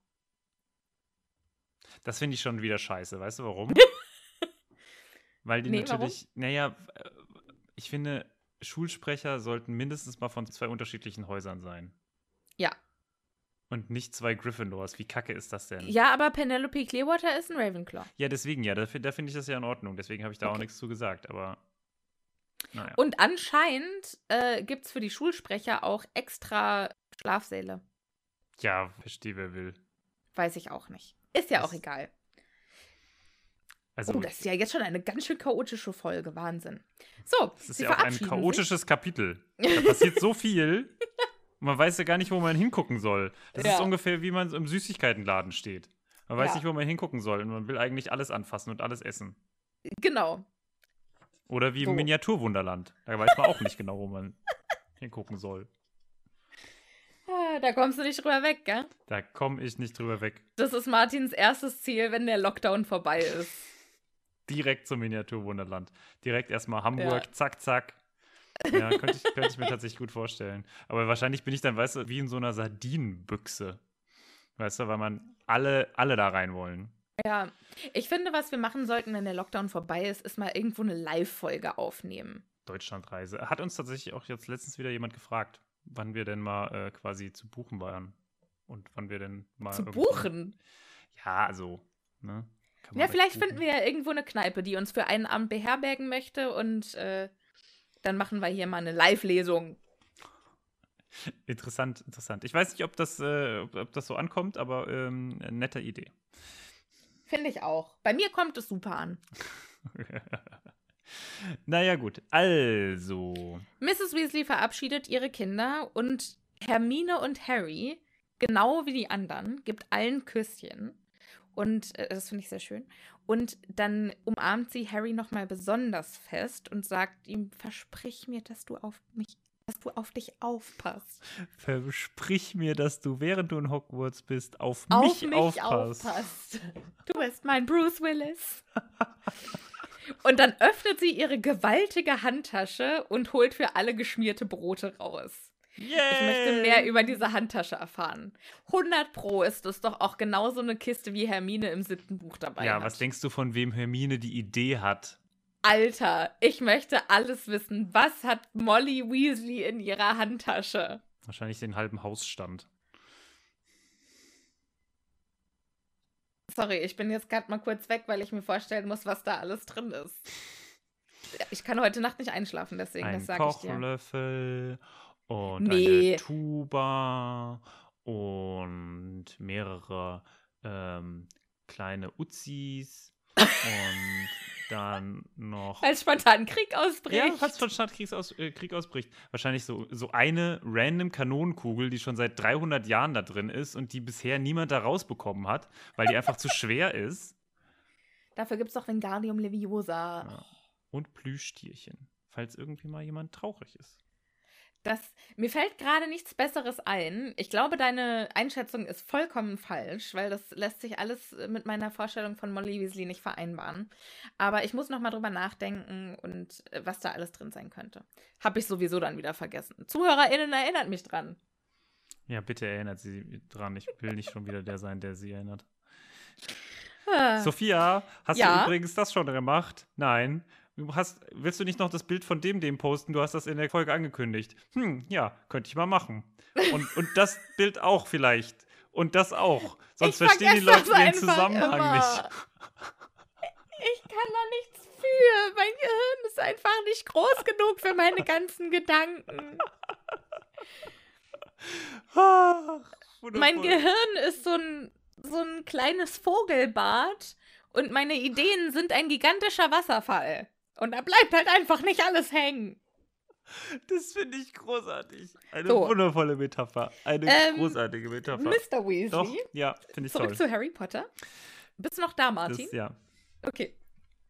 Das finde ich schon wieder scheiße. Weißt du warum? Weil die Nee, natürlich, naja, äh, ich finde, Schulsprecher sollten mindestens mal von zwei unterschiedlichen Häusern sein. Ja. Und nicht zwei Gryffindors. Wie kacke ist das denn? Ja, aber Penelope Clearwater ist ein Ravenclaw. Ja, deswegen ja. Da, da finde ich das ja in Ordnung. Deswegen habe ich da auch Okay. nichts zu gesagt. Aber, naja. Und anscheinend äh, gibt es für die Schulsprecher auch extra Schlafsäle. ja, verstehe, wer will. Weiß ich auch nicht. Ist ja Das- auch egal. Also, oh, das ist ja jetzt schon eine ganz schön chaotische Folge. Wahnsinn. So, das ist ja auch ein verabschieden sich. chaotisches Kapitel. Da passiert so viel. Und man weiß ja gar nicht, wo man hingucken soll. Das Ja. ist ungefähr, wie man im Süßigkeitenladen steht. Man weiß Ja. nicht, wo man hingucken soll. Und man will eigentlich alles anfassen und alles essen. Genau. Oder wie So. im Miniaturwunderland. Da weiß man auch nicht genau, wo man hingucken soll. Ah, Da kommst du nicht drüber weg, gell? Da komme ich nicht drüber weg. Das ist Martins erstes Ziel, wenn der Lockdown vorbei ist. Direkt zum Miniaturwunderland. Direkt erstmal Hamburg, Ja. zack, zack. Ja, könnte ich, könnte ich mir tatsächlich gut vorstellen. Aber wahrscheinlich bin ich dann, weißt du, wie in so einer Sardinenbüchse. Weißt du, weil man alle, alle da rein wollen. Ja, ich finde, was wir machen sollten, wenn der Lockdown vorbei ist, ist mal irgendwo eine Live-Folge aufnehmen. Deutschlandreise. Hat uns tatsächlich auch jetzt letztens wieder jemand gefragt, wann wir denn mal äh, quasi zu buchen waren. Und wann wir denn mal. Zu buchen. Ja, also. Ne? Ja, vielleicht finden wir ja irgendwo eine Kneipe, die uns für einen Abend beherbergen möchte und äh, dann machen wir hier mal eine Live-Lesung. Interessant, interessant. Ich weiß nicht, ob das, äh, ob, ob das so ankommt, aber ähm, eine nette Idee. Finde ich auch. Bei mir kommt es super an. naja, gut. Also. Mrs. Weasley verabschiedet ihre Kinder und Hermine und Harry, genau wie die anderen, gibt allen Küsschen. Und äh, das finde ich sehr schön. Und dann umarmt sie Harry nochmal besonders fest und sagt ihm: Versprich mir, dass du auf mich, dass du auf dich aufpasst. Versprich mir, dass du, während du in Hogwarts bist, auf, auf mich, mich aufpasst. aufpasst. Du bist mein Bruce Willis. Und dann öffnet sie ihre gewaltige Handtasche und holt für alle geschmierte Brote raus. Ich möchte mehr über diese Handtasche erfahren. 100 Pro ist es doch auch genauso eine Kiste wie Hermine im siebten Buch dabei Ja, hat. was denkst du, von wem Hermine die Idee hat? Alter, ich möchte alles wissen. Was hat Molly Weasley in ihrer Handtasche? Wahrscheinlich den halben Hausstand. Sorry, ich bin jetzt gerade mal kurz weg, weil ich mir vorstellen muss, was da alles drin ist. Ich kann heute Nacht nicht einschlafen, deswegen, Ein das sage ich dir. Kochlöffel und Nee. eine Tuba und mehrere ähm, kleine Uzis und dann noch. Als spontan Krieg ausbricht. Ja, falls von Stadtkrieg aus, äh, Krieg ausbricht. Wahrscheinlich so, so eine random Kanonenkugel, die schon seit 300 Jahren da drin ist und die bisher niemand da rausbekommen hat, weil die einfach zu schwer ist. Dafür gibt es doch Wingardium Leviosa. Ja. Und Plüschtierchen, falls irgendwie mal jemand traurig ist. Das, mir fällt gerade nichts Besseres ein. Ich glaube, deine Einschätzung ist vollkommen falsch, weil das lässt sich alles mit meiner Vorstellung von Molly Weasley nicht vereinbaren. Aber ich muss noch mal drüber nachdenken und äh, was da alles drin sein könnte. Habe ich sowieso dann wieder vergessen. ZuhörerInnen erinnert mich dran. Ja, bitte erinnert sie dran. Ich will nicht schon wieder der sein, der sie erinnert. Ah. Sophia, hast Ja? du übrigens das schon gemacht? Nein. Du hast, willst du nicht noch das Bild von dem, dem posten? Du hast das in der Folge angekündigt. Hm, ja, könnte ich mal machen. Und, und das Bild auch vielleicht. Und das auch. Sonst Ich verstehen die Leute den Zusammenhang immer. nicht. Ich kann da nichts für. Mein Gehirn ist einfach nicht groß genug für meine ganzen Gedanken. Ach. Mein Gehirn ist so ein, so ein kleines Vogelbad und meine Ideen sind ein gigantischer Wasserfall. Und da bleibt halt einfach nicht alles hängen. Das finde ich großartig. Eine So. wundervolle Metapher. Eine Ähm, großartige Metapher. Mr. Weasley, Doch, ja, finde ich zurück toll. zu Harry Potter. Bist du noch da, Martin? Das, ja. Okay.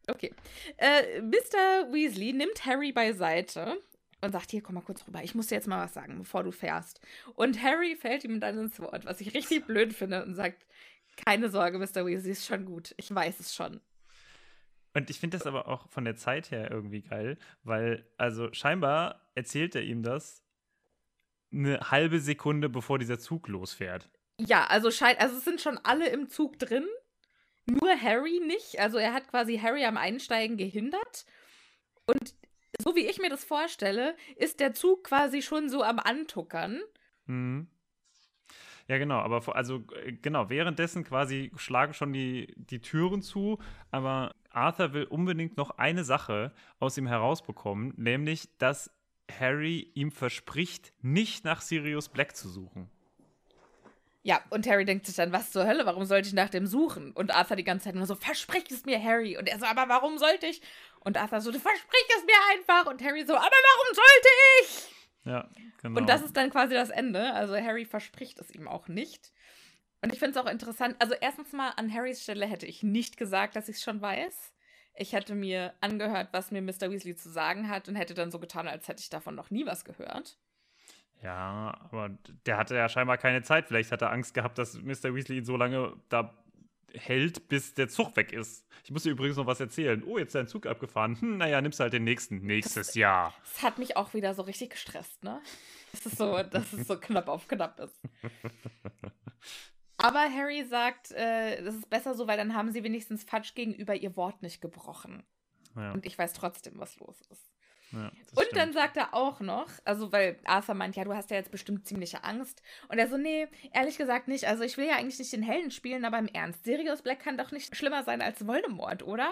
Okay. Äh, Mr. Weasley nimmt Harry beiseite und sagt: Hier, komm mal kurz rüber. Ich muss dir jetzt mal was sagen, bevor du fährst. Und Harry fällt ihm dann ins Wort, was ich richtig blöd finde, und sagt: Keine Sorge, Mr. Weasley, ist schon gut. Ich weiß es schon. Und ich finde das aber auch von der Zeit her irgendwie geil, weil, also scheinbar erzählt er ihm das eine halbe Sekunde, bevor dieser Zug losfährt. Ja, also scheint, also es sind schon alle im Zug drin. Nur Harry nicht. Also er hat quasi Harry am Einsteigen gehindert. Und so wie ich mir das vorstelle, ist der Zug quasi schon so am Antuckern. Mhm. Ja, genau, aber also äh, genau, währenddessen quasi schlagen schon die, die Türen zu, aber Arthur will unbedingt noch eine Sache aus ihm herausbekommen, nämlich, dass Harry ihm verspricht, nicht nach Sirius Black zu suchen. Ja, und Harry denkt sich dann, was zur Hölle, warum sollte ich nach dem suchen? Und Arthur die ganze Zeit nur so, versprich es mir, Harry. Und er so, aber warum sollte ich? Und Arthur so, du versprich es mir einfach. Und Harry so, aber warum sollte ich? Ja, genau. Und das ist dann quasi das Ende. Also Harry verspricht es ihm auch nicht. Und ich finde es auch interessant. Also erstens mal an Harrys Stelle hätte ich nicht gesagt, dass ich es schon weiß. Ich hätte mir angehört, was mir Mr. Weasley zu sagen hat und hätte dann so getan, als hätte ich davon noch nie was gehört. Ja, aber der hatte ja scheinbar keine Zeit. Vielleicht hat er Angst gehabt, dass Mr. Weasley ihn so lange da hält, bis der Zug weg ist. Ich muss dir übrigens noch was erzählen. Oh, jetzt ist dein Zug abgefahren. Hm, naja, nimmst halt den nächsten. Nächstes Jahr. Das hat mich auch wieder so richtig gestresst, ne? Das ist so, dass es so knapp auf knapp ist. Aber Harry sagt, äh, das ist besser so, weil dann haben sie wenigstens Fudge gegenüber ihr Wort nicht gebrochen. Ja, Und ich weiß trotzdem, was los ist. ja, Und dann stimmt. sagt er auch noch, also weil Arthur meint, ja, du hast ja jetzt bestimmt ziemliche Angst. Und er so, nee, ehrlich gesagt nicht. Also ich will ja eigentlich nicht den Helden spielen, aber im Ernst, Sirius Black kann doch nicht schlimmer sein als Voldemort, oder?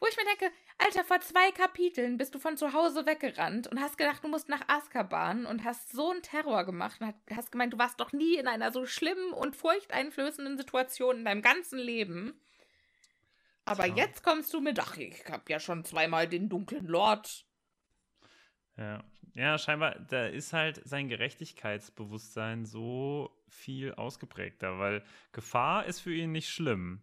Wo ich mir denke, Alter, vor zwei Kapiteln bist du von zu Hause weggerannt und hast gedacht, du musst nach Azkaban und hast so einen Terror gemacht und hast gemeint, du warst doch nie in einer so schlimmen und furchteinflößenden Situation in deinem ganzen Leben. Aber Tja. jetzt kommst du mit, ach, ich hab ja schon zweimal den dunklen Lord Ja. ja, scheinbar, da ist halt sein Gerechtigkeitsbewusstsein so viel ausgeprägter, weil Gefahr ist für ihn nicht schlimm.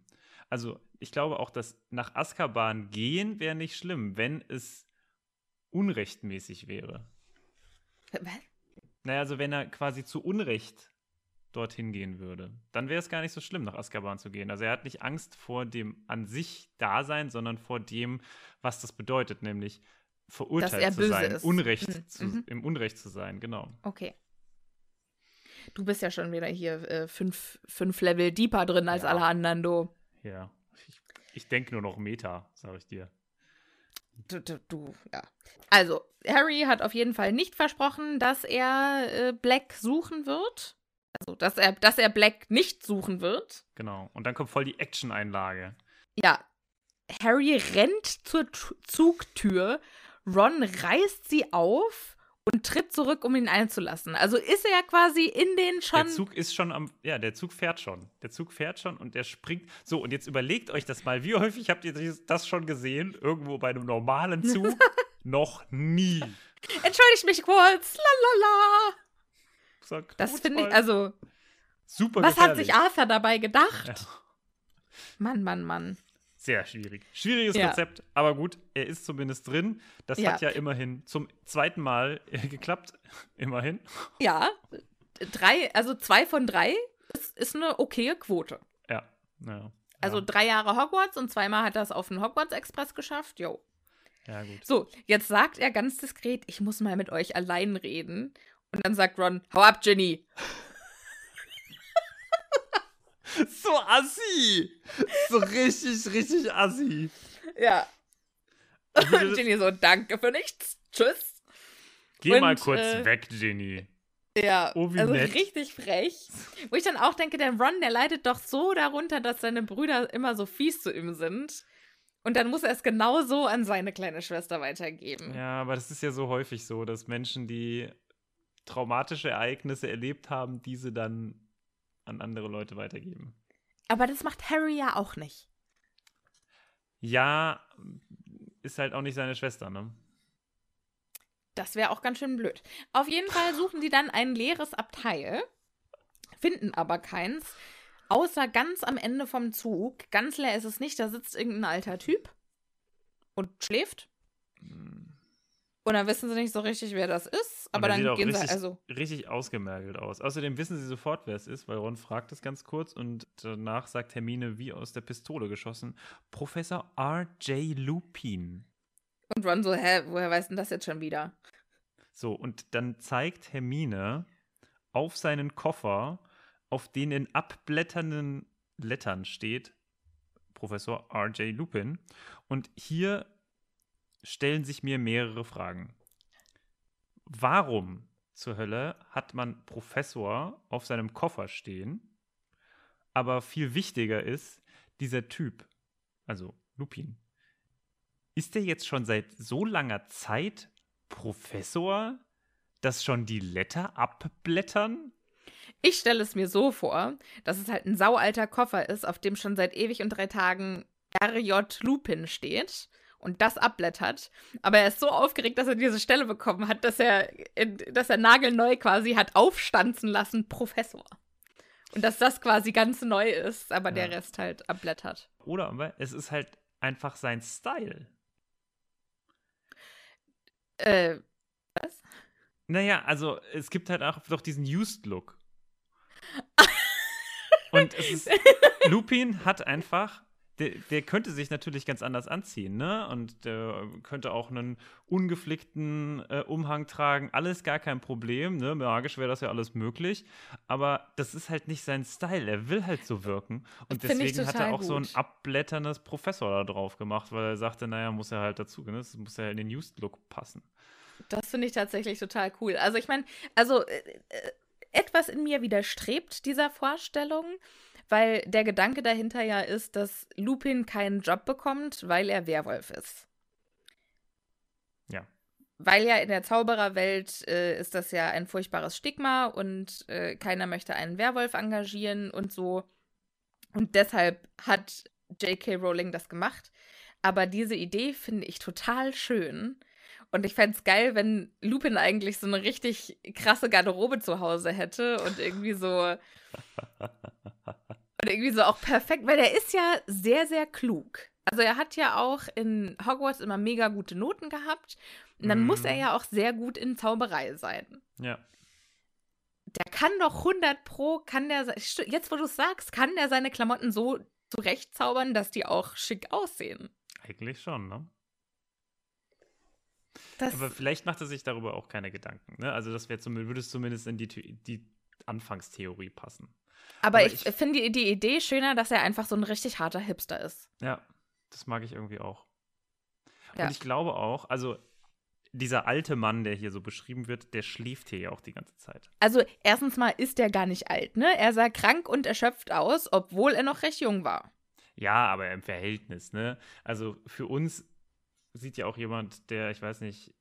Also, ich glaube auch, dass nach Azkaban gehen wäre nicht schlimm, wenn es unrechtmäßig wäre. Was? Naja, also wenn er quasi zu Unrecht dorthin gehen würde, dann wäre es gar nicht so schlimm, nach Azkaban zu gehen. Also er hat nicht Angst vor dem an sich Dasein, sondern vor dem, was das bedeutet, nämlich verurteilt er zu sein, ist. Unrecht Mhm, zu, mhm. im Unrecht zu sein, genau. Okay. Du bist ja schon wieder hier äh, fünf, fünf Level deeper drin als Ja. alle anderen, du. Ja. Ich, denke nur noch Meta, sage ich dir. Du, du, du, ja. Also, Harry hat auf jeden Fall nicht versprochen, dass er äh, Black suchen wird. Also, dass er, dass er Black nicht suchen wird. Genau. Und dann kommt voll die Action-Einlage. Ja. Harry rennt zur T Zugtür. Ron reißt sie auf und tritt zurück, um ihn einzulassen. Also ist er quasi in den schon. Der Zug ist schon am, ja, der Zug fährt schon. Der Zug fährt schon und der springt. So, und jetzt überlegt euch das mal. Wie häufig habt ihr das schon gesehen? Irgendwo bei einem normalen Zug? Noch nie. Entschuldigt mich kurz. Lalala. Sag, Das finde ich, also, super was hat gefährlich. sich Arthur dabei gedacht? Ja. Mann, Mann, Mann. Sehr schwierig. Schwieriges Ja. Konzept, aber gut, er ist zumindest drin. Das Ja. hat ja immerhin zum zweiten Mal äh, geklappt. Immerhin. Ja, drei, also zwei von drei ist, ist eine okaye Quote. Ja. ja. Also drei Jahre Hogwarts und zweimal hat er es auf den Hogwarts Express geschafft. Jo. ja, gut. So, jetzt sagt er ganz diskret, ich muss mal mit euch allein reden. Und dann sagt Ron, hau ab, Ginny. So assi! So richtig, richtig assi. Ja. Und Ginny so, danke für nichts. Tschüss. Geh Und, mal kurz äh, weg, Ginny. Ja, Oh, wie also nett. richtig frech. Wo ich dann auch denke, der Ron, der leidet doch so darunter, dass seine Brüder immer so fies zu ihm sind. Und dann muss er es genauso an seine kleine Schwester weitergeben. Ja, aber das ist ja so häufig so, dass Menschen, die traumatische Ereignisse erlebt haben, diese dann an andere Leute weitergeben. Aber das macht Harry ja auch nicht. Ja, ist halt auch nicht seine Schwester, ne? Das wäre auch ganz schön blöd. Auf jeden Fall suchen sie dann ein leeres Abteil, finden aber keins, außer ganz am Ende vom Zug. Ganz leer ist es nicht, da sitzt irgendein alter Typ und schläft. Und dann wissen sie nicht so richtig, wer das ist. Aber er dann gehen richtig, sie also. richtig ausgemergelt aus. Außerdem wissen sie sofort, wer es ist, weil Ron fragt es ganz kurz und danach sagt Hermine wie aus der Pistole geschossen: Professor R.J. Lupin. Und Ron so, hä, woher weiß denn das jetzt schon wieder? So, und dann zeigt Hermine auf seinen Koffer, auf den in abblätternden Lettern steht Professor R.J. Lupin. Und hier stellen sich mir mehrere Fragen. Warum zur Hölle hat man Professor auf seinem Koffer stehen? Aber viel wichtiger ist dieser Typ, also Lupin. Ist der jetzt schon seit so langer Zeit Professor, dass schon die Letter abblättern? Ich stelle es mir so vor, dass es halt ein saualter Koffer ist, auf dem schon seit ewig und drei Tagen RJ Lupin steht und das abblättert. Aber er ist so aufgeregt, dass er diese Stelle bekommen hat, dass er, dass er nagelneu quasi hat aufstanzen lassen, Professor. Und dass das quasi ganz neu ist, aber der Ja. Rest halt abblättert. Oder aber es ist halt einfach sein Style. Äh, was? Naja, also es gibt halt auch doch diesen Used-Look. Und es ist, Lupin hat einfach, der, der könnte sich natürlich ganz anders anziehen, ne? Und der könnte auch einen ungeflickten äh, Umhang tragen, alles gar kein Problem, ne? Magisch wäre das ja alles möglich. Aber das ist halt nicht sein Style, er will halt so wirken. Und Finde ich deswegen hat er auch so ein gut. abblätterndes Professor da drauf gemacht, weil er sagte, naja, muss er halt dazu, ne? Das muss ja in den Used-Look passen. Das finde ich tatsächlich total cool. Also ich meine, also äh, äh, etwas in mir widerstrebt dieser Vorstellung, weil der Gedanke dahinter ja ist, dass Lupin keinen Job bekommt, weil er Werwolf ist. Ja. Weil ja in der Zaubererwelt äh, ist das ja ein furchtbares Stigma und äh, keiner möchte einen Werwolf engagieren und so. Und deshalb hat J.K. Rowling das gemacht. Aber diese Idee finde ich total schön. Und ich fände es geil, wenn Lupin eigentlich so eine richtig krasse Garderobe zu Hause hätte und irgendwie so. und irgendwie so auch perfekt, weil der ist ja sehr, sehr klug. Also er hat ja auch in Hogwarts immer mega gute Noten gehabt. Und dann muss er Mhm. ja auch sehr gut in Zauberei sein. Ja. Der kann doch 100 pro, kann der, jetzt wo du es sagst, kann der seine Klamotten so zurechtzaubern, dass die auch schick aussehen. Eigentlich schon, ne? Das, Aber vielleicht macht er sich darüber auch keine Gedanken. Ne? Also das wäre zumindest, würde es zumindest in die, die Anfangstheorie passen. aber, aber ich, ich- finde die, die Idee schöner, dass er einfach so ein richtig harter Hipster ist. Ja, das mag ich irgendwie auch. Ja. Und ich glaube auch, also dieser alte Mann, der hier so beschrieben wird, der schläft hier ja auch die ganze Zeit. Also, erstens mal ist er gar nicht alt, ne? Er sah krank und erschöpft aus, obwohl er noch recht jung war. Ja, aber im Verhältnis, ne? Also für uns sieht ja auch jemand, der, ich weiß nicht,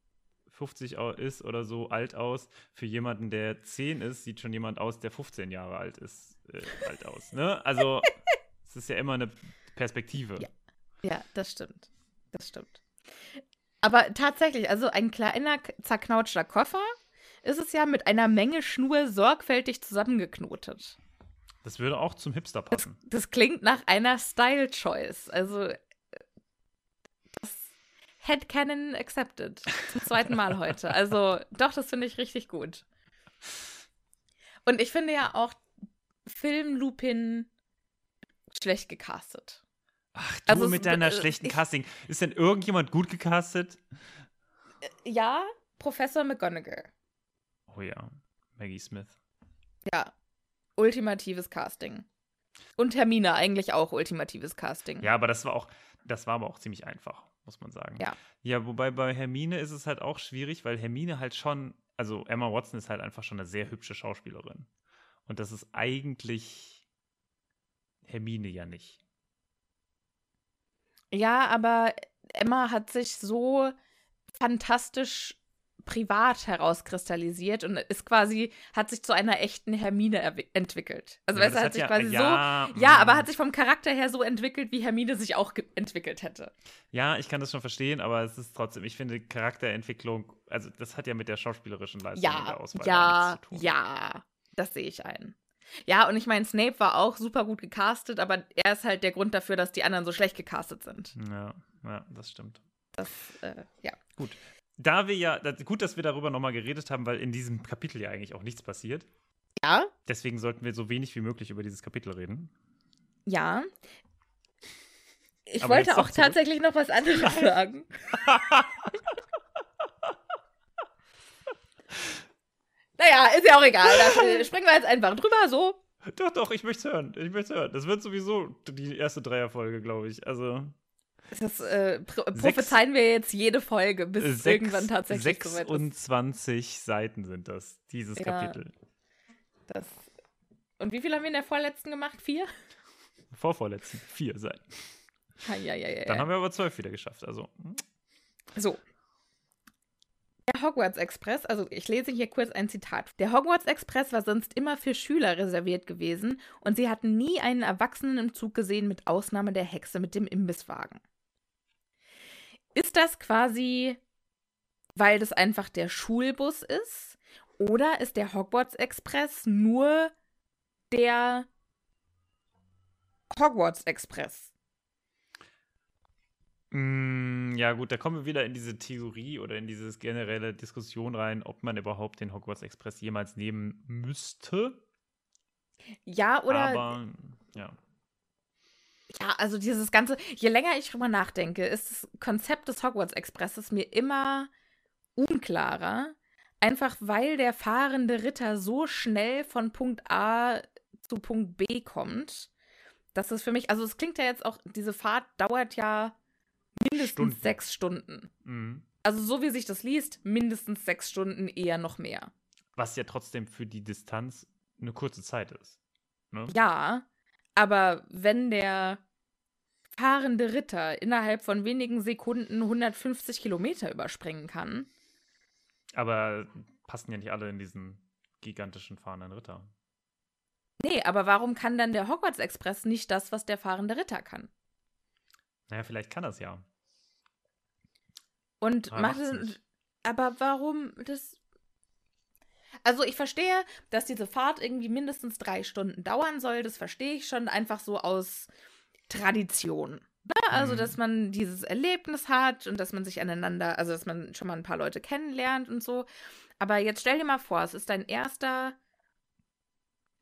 50 au- ist oder so alt aus. Für jemanden, der 10 ist, sieht schon jemand aus, der 15 Jahre alt ist, äh, alt aus. Ne? Also es ist ja immer eine Perspektive. Ja. Ja, das stimmt. Das stimmt. Aber tatsächlich, also ein kleiner, zerknautschter Koffer ist es ja mit einer Menge Schnur sorgfältig zusammengeknotet. Das würde auch zum Hipster Das, passen. das klingt nach einer Style-Choice. Also Headcanon accepted. Zum zweiten Mal heute. Also, doch, das finde ich richtig gut. Und ich finde ja auch Film Lupin schlecht gecastet. Ach, du Also, mit es- deiner äh, schlechten ich- Casting. Ist denn irgendjemand gut gecastet? Ja, Professor McGonagall. Oh ja, Maggie Smith. Ja, ultimatives Casting. Und Hermine eigentlich auch ultimatives Casting. Ja, aber das war auch, das war aber auch ziemlich einfach, muss man sagen. Ja. Ja, wobei bei Hermine ist es halt auch schwierig, weil Hermine halt schon, also Emma Watson ist halt einfach schon eine sehr hübsche Schauspielerin. Und das ist eigentlich Hermine ja nicht. Ja, aber Emma hat sich so fantastisch privat herauskristallisiert und ist quasi, hat sich zu einer echten Hermine entwickelt. Also, Ja, weißt du, hat sich ja, quasi ja, so, ja, aber hat sich vom Charakter her so entwickelt, wie Hermine sich auch entwickelt hätte. Ja, ich kann das schon verstehen, aber es ist trotzdem, ich finde Charakterentwicklung, also das hat ja mit der schauspielerischen Leistung in der Ja, Auswahl ja, nichts zu tun. ja, das sehe ich ein. Ja, und ich meine, Snape war auch super gut gecastet, aber er ist halt der Grund dafür, dass die anderen so schlecht gecastet sind. Ja, ja, das stimmt. Das, äh, ja. Gut. Da wir ja, gut, dass wir darüber nochmal geredet haben, weil in diesem Kapitel ja eigentlich auch nichts passiert. Ja, Deswegen sollten wir so wenig wie möglich über dieses Kapitel reden. ja. Ich Aber wollte auch tatsächlich noch was anderes sagen. naja, ist ja auch egal. Da springen wir jetzt einfach drüber, so. Doch, doch, ich möchte hören. Ich möchte hören. Das wird sowieso die erste Dreierfolge, glaube ich. Also Das äh, pro prophezeien wir jetzt jede Folge, bis es sechs- irgendwann tatsächlich so weit ist. 26 Seiten sind das, dieses Ja. Kapitel. Das. Und wie viel haben wir in der vorletzten gemacht? Vier? Vorvorletzten. Vier Seiten. Ja, ja, ja, ja. Dann haben wir aber zwölf wieder geschafft. Also, hm. So. Der Hogwarts Express, also ich lese hier kurz ein Zitat. Der Hogwarts Express war sonst immer für Schüler reserviert gewesen und sie hatten nie einen Erwachsenen im Zug gesehen, mit Ausnahme der Hexe mit dem Imbisswagen. Ist das quasi, weil das einfach der Schulbus ist? Oder ist der Hogwarts Express nur der Hogwarts Express? Mm, ja, gut, da kommen wir wieder in diese Theorie oder in diese generelle Diskussion rein, ob man überhaupt den Hogwarts Express jemals nehmen müsste. Ja, oder aber, ja. Ja, also dieses ganze, je länger ich drüber nachdenke, ist das Konzept des Hogwarts Expresses mir immer unklarer. Einfach weil der fahrende Ritter so schnell von Punkt A zu Punkt B kommt, dass es für mich, also es klingt ja jetzt auch, diese Fahrt dauert ja mindestens Stunden. sechs Stunden. Mhm. Also so wie sich das liest, mindestens sechs Stunden, eher noch mehr. Was ja trotzdem für die Distanz eine kurze Zeit ist. Ne? Ja, aber wenn der fahrende Ritter innerhalb von wenigen Sekunden 150 Kilometer überspringen kann, Aber passen ja nicht alle in diesen gigantischen fahrenden Ritter. nee, aber warum kann dann der Hogwarts Express nicht das, was der fahrende Ritter kann? Naja, vielleicht kann das ja. Und Aber macht es, aber warum das? Also ich verstehe, dass diese Fahrt irgendwie mindestens drei Stunden dauern soll. Das verstehe ich schon einfach so aus Tradition. Ne? Also, Mhm. dass man dieses Erlebnis hat und dass man sich aneinander, also dass man schon mal ein paar Leute kennenlernt und so. Aber jetzt stell dir mal vor, es ist dein erster,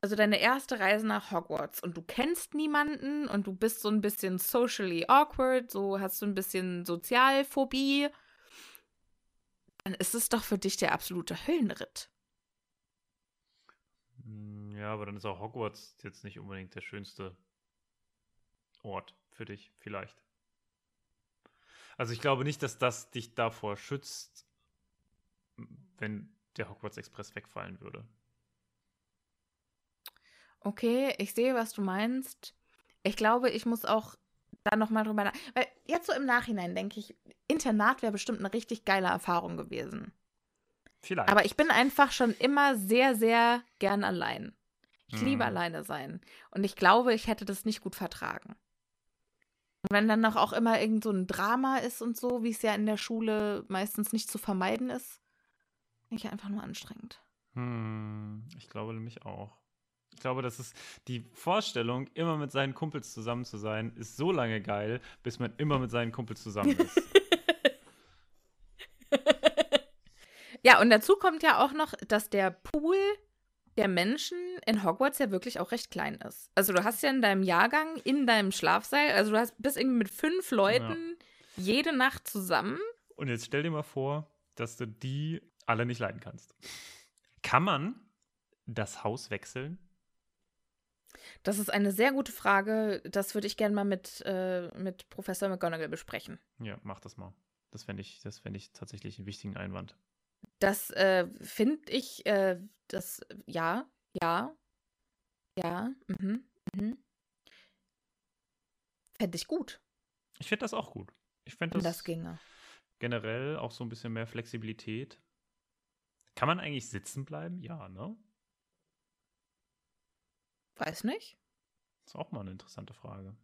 also deine erste Reise nach Hogwarts und du kennst niemanden und du bist so ein bisschen socially awkward, so hast du ein bisschen Sozialphobie. Dann ist es doch für dich der absolute Höllenritt. Ja, aber dann ist auch Hogwarts jetzt nicht unbedingt der schönste Ort für dich, vielleicht. Also ich glaube nicht, dass das dich davor schützt, wenn der Hogwarts Express wegfallen würde. Okay, ich sehe, was du meinst. Ich glaube, ich muss auch da nochmal drüber nach. Weil jetzt so im Nachhinein denke ich, Internat wäre bestimmt eine richtig geile Erfahrung gewesen. Vielleicht. Aber ich bin einfach schon immer sehr, sehr gern allein. Ich Mhm. liebe alleine sein. Und ich glaube, ich hätte das nicht gut vertragen. Und wenn dann noch auch immer irgend so ein Drama ist und so, wie es ja in der Schule meistens nicht zu vermeiden ist, finde ich einfach nur anstrengend. Hm, ich glaube nämlich auch. Ich glaube, das ist die Vorstellung, immer mit seinen Kumpels zusammen zu sein, ist so lange geil, bis man immer mit seinen Kumpels zusammen ist. Ja, und dazu kommt ja auch noch, dass der Pool der Menschen in Hogwarts ja wirklich auch recht klein ist. Also du hast ja in deinem Jahrgang, in deinem Schlafseil, also du hast bist irgendwie mit fünf Leuten ja. jede Nacht zusammen. Und jetzt stell dir mal vor, dass du die alle nicht leiden kannst. Kann man das Haus wechseln? Das ist eine sehr gute Frage. Das würde ich gerne mal mit, äh, mit Professor McGonagall besprechen. Ja, mach das mal. Das fände ich, fänd ich tatsächlich einen wichtigen Einwand. Das äh, finde ich, äh, das, ja, ja, ja, mhm, mhm. Fände ich gut. Ich finde das auch gut. Ich fände das, das ginge. generell auch so ein bisschen mehr Flexibilität. Kann man eigentlich sitzen bleiben? Ja, ne? Weiß nicht. Ist auch mal eine interessante Frage.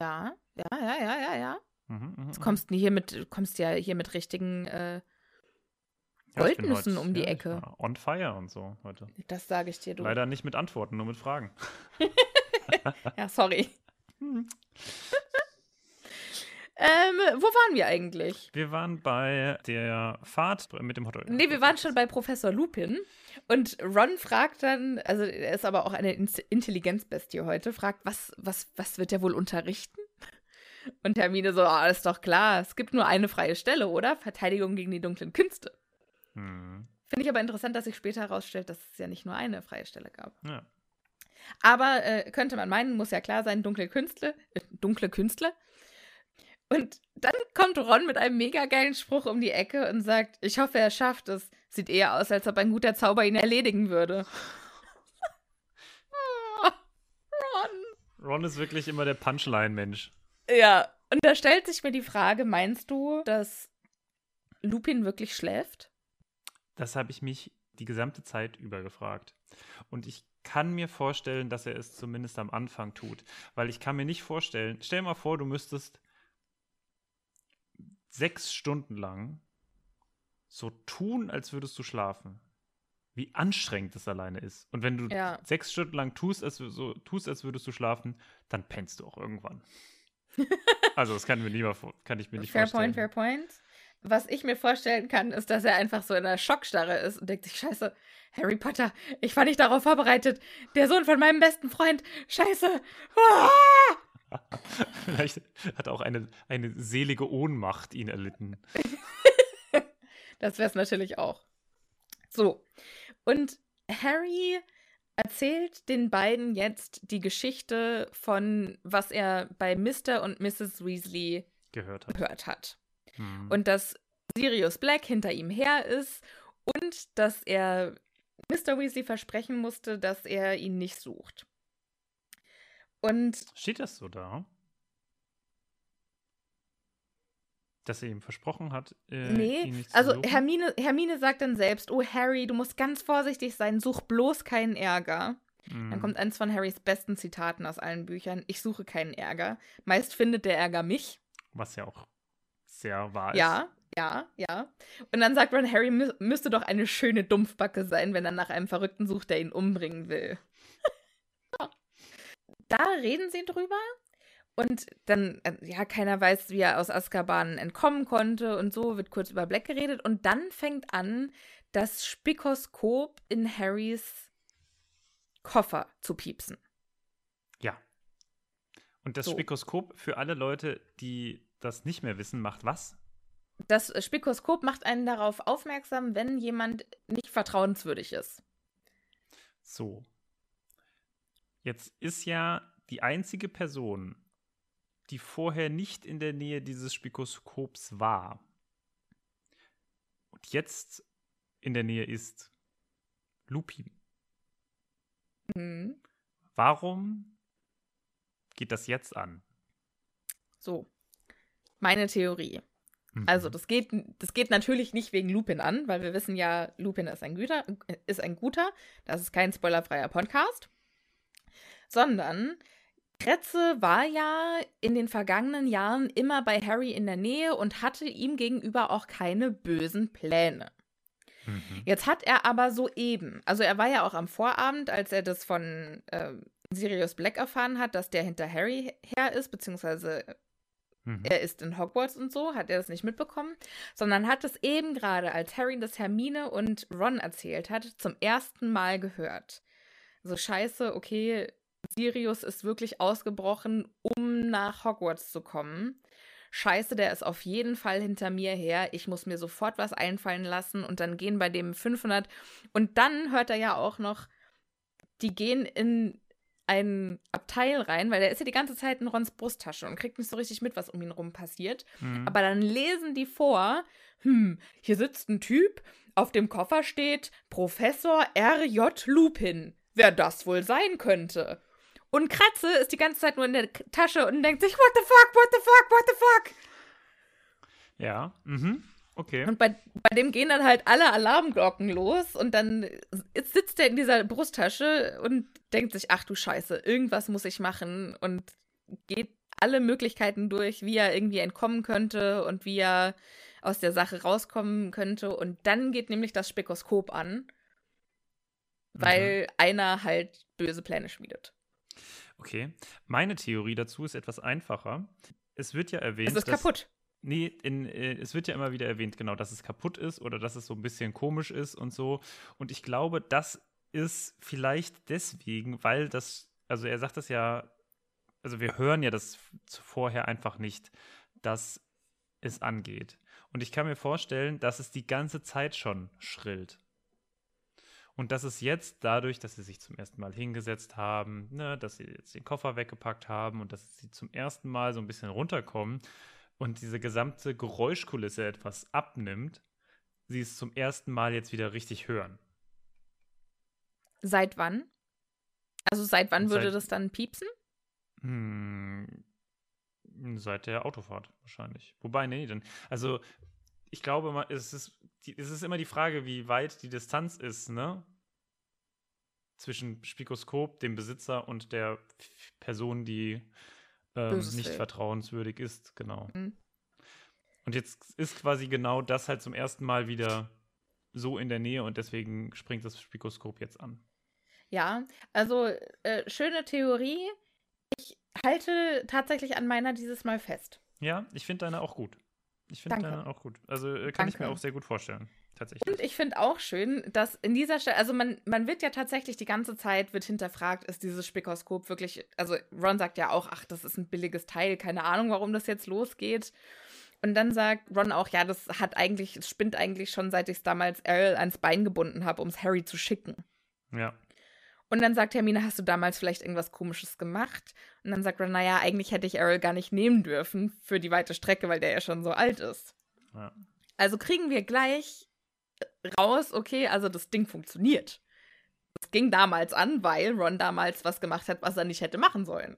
Ja, ja, ja, ja, ja, ja. Mhm, mh, du kommst hier mit, kommst ja hier mit richtigen äh, Goldnüssen ja, um die ja, Ecke. On fire und so heute. Das sage ich dir, du. Leider nicht mit Antworten, nur mit Fragen. ja, sorry. Hm. Ähm, wo waren wir eigentlich? Wir waren bei der Fahrt mit dem Hotdog. Nee, wir waren schon bei Professor Lupin. Und Ron fragt dann, also er ist aber auch eine Intelligenzbestie heute, fragt, was, was, was wird er wohl unterrichten? Und Hermine so, oh, ist doch klar, es gibt nur eine freie Stelle, oder? Verteidigung gegen die dunklen Künste. Hm. Finde ich aber interessant, dass sich später herausstellt, dass es ja nicht nur eine freie Stelle gab. Ja. Aber äh, könnte man meinen, muss ja klar sein, dunkle Künstler, äh, dunkle Künstler. Und dann kommt Ron mit einem mega geilen Spruch um die Ecke und sagt, ich hoffe, er schafft es. Sieht eher aus, als ob ein guter Zauber ihn erledigen würde. Ron. Ron ist wirklich immer der Punchline-Mensch. Ja, und da stellt sich mir die Frage, meinst du, dass Lupin wirklich schläft? Das habe ich mich die gesamte Zeit über gefragt. Und ich kann mir vorstellen, dass er es zumindest am Anfang tut. Weil ich kann mir nicht vorstellen, stell dir mal vor, du müsstest sechs Stunden lang so tun, als würdest du schlafen. Wie anstrengend das alleine ist. Und wenn du ja. sechs Stunden lang tust als, so, tust, als würdest du schlafen, dann pennst du auch irgendwann. Also, das kann, mir mal, kann ich mir nicht fair vorstellen. Fair point, fair point. Was ich mir vorstellen kann, ist, dass er einfach so in einer Schockstarre ist und denkt sich, scheiße, Harry Potter, ich war nicht darauf vorbereitet. Der Sohn von meinem besten Freund, scheiße. Ah! Vielleicht hat auch eine, eine selige Ohnmacht ihn erlitten. das wäre es natürlich auch. So. Und Harry erzählt den beiden jetzt die Geschichte von, was er bei Mr. und Mrs. Weasley gehört hat. Gehört hat. Mhm. Und dass Sirius Black hinter ihm her ist und dass er Mr. Weasley versprechen musste, dass er ihn nicht sucht. Und. Steht das so da? Dass er ihm versprochen hat, äh, nee, also? Hermine, Hermine sagt dann selbst, oh Harry, du musst ganz vorsichtig sein, such bloß keinen Ärger. Mhm. Dann kommt eins von Harrys besten Zitaten aus allen Büchern, ich suche keinen Ärger. Meist findet der Ärger mich. Was ja auch sehr wahr ist. Ja, ja, ja. Und dann sagt Ron, Harry mü müsste doch eine schöne Dumpfbacke sein, wenn er nach einem Verrückten sucht, der ihn umbringen will. da reden sie drüber. Und dann, äh, ja, keiner weiß, wie er aus Azkaban entkommen konnte und so, wird kurz über Black geredet. Und dann fängt an, das Spikoskop in Harrys Koffer zu piepsen. Ja. Und das so. Spikoskop für alle Leute, die das nicht mehr wissen, macht was? Das Spikoskop macht einen darauf aufmerksam, wenn jemand nicht vertrauenswürdig ist. So. Jetzt ist ja die einzige Person, die vorher nicht in der Nähe dieses Spikoskops war und jetzt in der Nähe ist, Lupin. Mhm. Warum geht das jetzt an? So, meine Theorie. Mhm. Also, das geht, das geht natürlich nicht wegen Lupin an, weil wir wissen ja, Lupin ist ein, Güter, ist ein guter. Das ist kein spoilerfreier Podcast. Sondern Kretze war ja in den vergangenen Jahren immer bei Harry in der Nähe und hatte ihm gegenüber auch keine bösen Pläne. Mhm. Jetzt hat er aber soeben, also er war ja auch am Vorabend, als er das von äh, Sirius Black erfahren hat, dass der hinter Harry her ist, beziehungsweise mhm. er ist in Hogwarts und so, hat er das nicht mitbekommen, sondern hat es eben gerade, als Harry das Hermine und Ron erzählt hat, zum ersten Mal gehört. So scheiße, okay, Sirius ist wirklich ausgebrochen, um nach Hogwarts zu kommen. Scheiße, der ist auf jeden Fall hinter mir her. Ich muss mir sofort was einfallen lassen und dann gehen bei dem 500. Und dann hört er ja auch noch, die gehen in ein Abteil rein, weil der ist ja die ganze Zeit in Rons Brusttasche und kriegt nicht so richtig mit, was um ihn rum passiert. Mhm. Aber dann lesen die vor, hm, hier sitzt ein Typ, auf dem Koffer steht Professor R.J. Lupin. Wer das wohl sein könnte? Und Kratze ist die ganze Zeit nur in der Tasche und denkt sich, what the fuck, what the fuck, what the fuck? Ja, mhm. Okay. Und bei, bei dem gehen dann halt alle Alarmglocken los und dann sitzt er in dieser Brusttasche und denkt sich, ach du Scheiße, irgendwas muss ich machen und geht alle Möglichkeiten durch, wie er irgendwie entkommen könnte und wie er aus der Sache rauskommen könnte. Und dann geht nämlich das Spekoskop an, weil mhm. einer halt böse Pläne schmiedet. Okay. Meine Theorie dazu ist etwas einfacher. Es wird ja erwähnt. Es ist dass, kaputt. Nee, in, äh, es wird ja immer wieder erwähnt, genau, dass es kaputt ist oder dass es so ein bisschen komisch ist und so. Und ich glaube, das ist vielleicht deswegen, weil das, also er sagt das ja, also wir hören ja das vorher einfach nicht, dass es angeht. Und ich kann mir vorstellen, dass es die ganze Zeit schon schrillt. Und dass es jetzt dadurch, dass sie sich zum ersten Mal hingesetzt haben, ne, dass sie jetzt den Koffer weggepackt haben und dass sie zum ersten Mal so ein bisschen runterkommen und diese gesamte Geräuschkulisse etwas abnimmt, sie es zum ersten Mal jetzt wieder richtig hören. Seit wann? Also seit wann seit, würde das dann piepsen? Hm, seit der Autofahrt wahrscheinlich. Wobei, nee, dann. Also ich glaube, es ist, es ist immer die Frage, wie weit die Distanz ist, ne? Zwischen Spikoskop, dem Besitzer und der Person, die ähm, nicht will. vertrauenswürdig ist, genau. Mhm. Und jetzt ist quasi genau das halt zum ersten Mal wieder so in der Nähe und deswegen springt das Spikoskop jetzt an. Ja, also äh, schöne Theorie. Ich halte tatsächlich an meiner dieses Mal fest. Ja, ich finde deine auch gut. Ich finde deine auch gut. Also äh, kann Danke. ich mir auch sehr gut vorstellen. Tatsächlich. Und ich finde auch schön, dass in dieser Stelle, also man, man wird ja tatsächlich die ganze Zeit, wird hinterfragt, ist dieses Spikoskop wirklich, also Ron sagt ja auch, ach, das ist ein billiges Teil, keine Ahnung, warum das jetzt losgeht. Und dann sagt Ron auch, ja, das hat eigentlich, es spinnt eigentlich schon, seit ich es damals Errol ans Bein gebunden habe, um es Harry zu schicken. Ja. Und dann sagt Hermine, hast du damals vielleicht irgendwas Komisches gemacht? Und dann sagt Ron, naja, eigentlich hätte ich Errol gar nicht nehmen dürfen für die weite Strecke, weil der ja schon so alt ist. Ja. Also kriegen wir gleich raus, okay, also das Ding funktioniert. Es ging damals an, weil Ron damals was gemacht hat, was er nicht hätte machen sollen.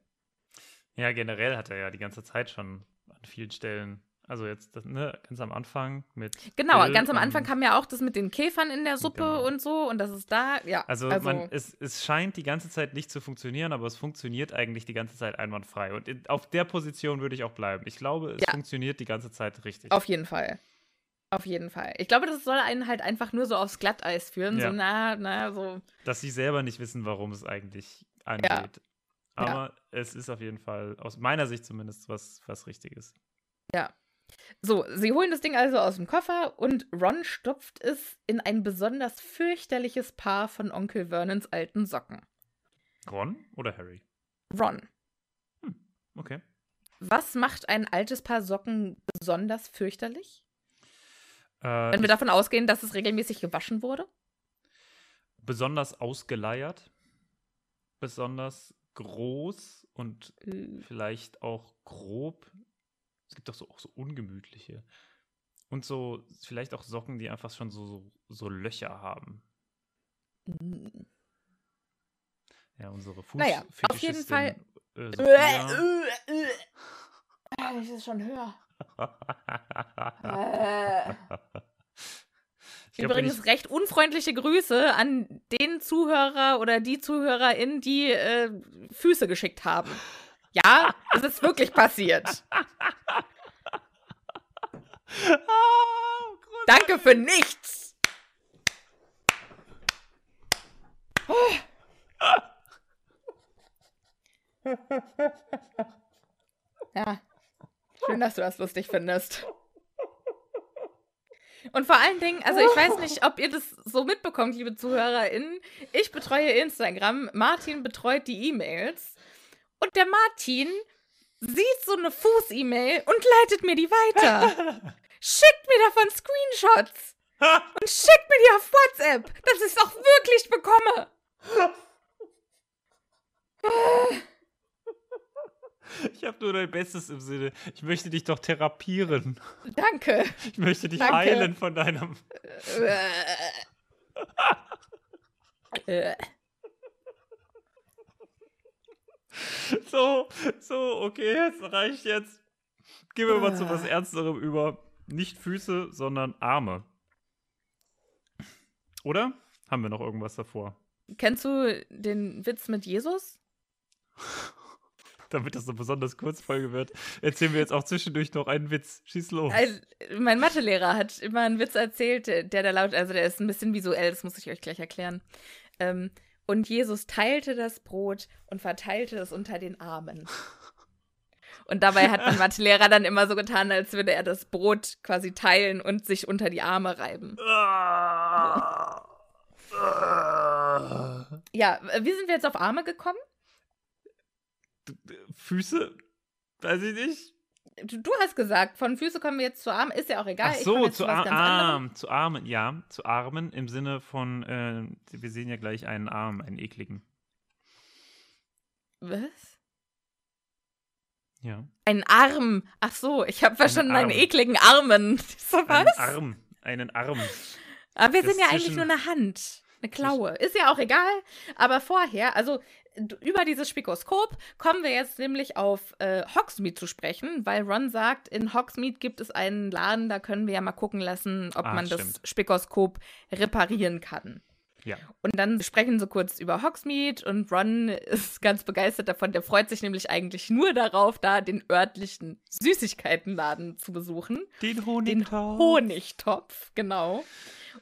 Ja, generell hat er ja die ganze Zeit schon an vielen Stellen also jetzt ne, ganz am Anfang mit. Genau, Bill ganz am Anfang kam ja auch das mit den Käfern in der Suppe genau. und so und das ist da, ja. Also, also man, es, es scheint die ganze Zeit nicht zu funktionieren, aber es funktioniert eigentlich die ganze Zeit einwandfrei. Und in, auf der Position würde ich auch bleiben. Ich glaube, es ja. funktioniert die ganze Zeit richtig. Auf jeden Fall. Auf jeden Fall. Ich glaube, das soll einen halt einfach nur so aufs Glatteis führen. Ja. So, na, na, so. Dass sie selber nicht wissen, warum es eigentlich angeht. Ja. Aber es ist auf jeden Fall, aus meiner Sicht zumindest, was, was richtig ist. Ja, so, sie holen das Ding also aus dem Koffer und Ron stopft es in ein besonders fürchterliches Paar von Onkel Vernons alten Socken. Ron oder Harry? Ron. Hm, okay. Was macht ein altes Paar Socken besonders fürchterlich? Äh, Wenn wir davon ausgehen, dass es regelmäßig gewaschen wurde? Besonders ausgeleiert. Besonders groß und äh. vielleicht auch grob es gibt doch so, auch so ungemütliche. Und so, vielleicht auch Socken, die einfach schon so, so, so Löcher haben. Mhm. Ja, unsere Fuß. Naja, auf jeden Fall. Äh, äh, äh, äh, ich ist schon höher. äh. Übrigens recht unfreundliche Grüße an den Zuhörer oder die Zuhörerin, die äh, Füße geschickt haben. Ja, es ist wirklich passiert. Oh, Danke für nichts. Oh. Ja. Schön, dass du das lustig findest. Und vor allen Dingen, also ich weiß nicht, ob ihr das so mitbekommt, liebe ZuhörerInnen. Ich betreue Instagram, Martin betreut die E-Mails. Und der Martin sieht so eine Fuß-E-Mail und leitet mir die weiter. schickt mir davon Screenshots. und schickt mir die auf WhatsApp, dass ich es auch wirklich bekomme. Ich habe nur dein Bestes im Sinne. Ich möchte dich doch therapieren. Danke. Ich möchte dich Danke. heilen von deinem. Äh. So, so, okay, es reicht jetzt. Gehen wir mal zu was Ernsterem über. Nicht Füße, sondern Arme. Oder? Haben wir noch irgendwas davor? Kennst du den Witz mit Jesus? Damit das so besonders Kurzfolge wird, erzählen wir jetzt auch zwischendurch noch einen Witz. Schieß los. Also, mein Mathelehrer hat immer einen Witz erzählt, der der da laut, also der ist ein bisschen visuell, das muss ich euch gleich erklären. Ähm, und Jesus teilte das Brot und verteilte es unter den Armen. Und dabei hat mein Mathelehrer dann immer so getan, als würde er das Brot quasi teilen und sich unter die Arme reiben. Ah. Ja, wie sind wir jetzt auf Arme gekommen? Füße? Weiß ich nicht. Du, hast gesagt, von Füße kommen wir jetzt zu Armen, ist ja auch egal. Ach so, zu, Ar. Arm, zu Armen, ja, zu Armen im Sinne von, äh, wir sehen ja gleich einen Arm, einen ekligen. Was? Ja. Ein Arm. Ach so, ich habe verstanden, einen Arm. ekligen Armen. So Einen was? Arm, einen Arm. Aber wir Das sind ja eigentlich nur eine Hand, eine Klaue. Ist ja auch egal. Aber vorher, also über dieses Spikoskop kommen wir jetzt nämlich auf äh, Hogsmeade zu sprechen, weil Ron sagt, in Hogsmeade gibt es einen Laden, da können wir ja mal gucken lassen, ob Ah, man das stimmt. Spikoskop reparieren kann. Ja. Und dann sprechen sie kurz über Hogsmeade und Ron ist ganz begeistert davon. Der freut sich nämlich eigentlich nur darauf, da den örtlichen Süßigkeitenladen zu besuchen. Den Den Honigtopf. Honigtopf, genau.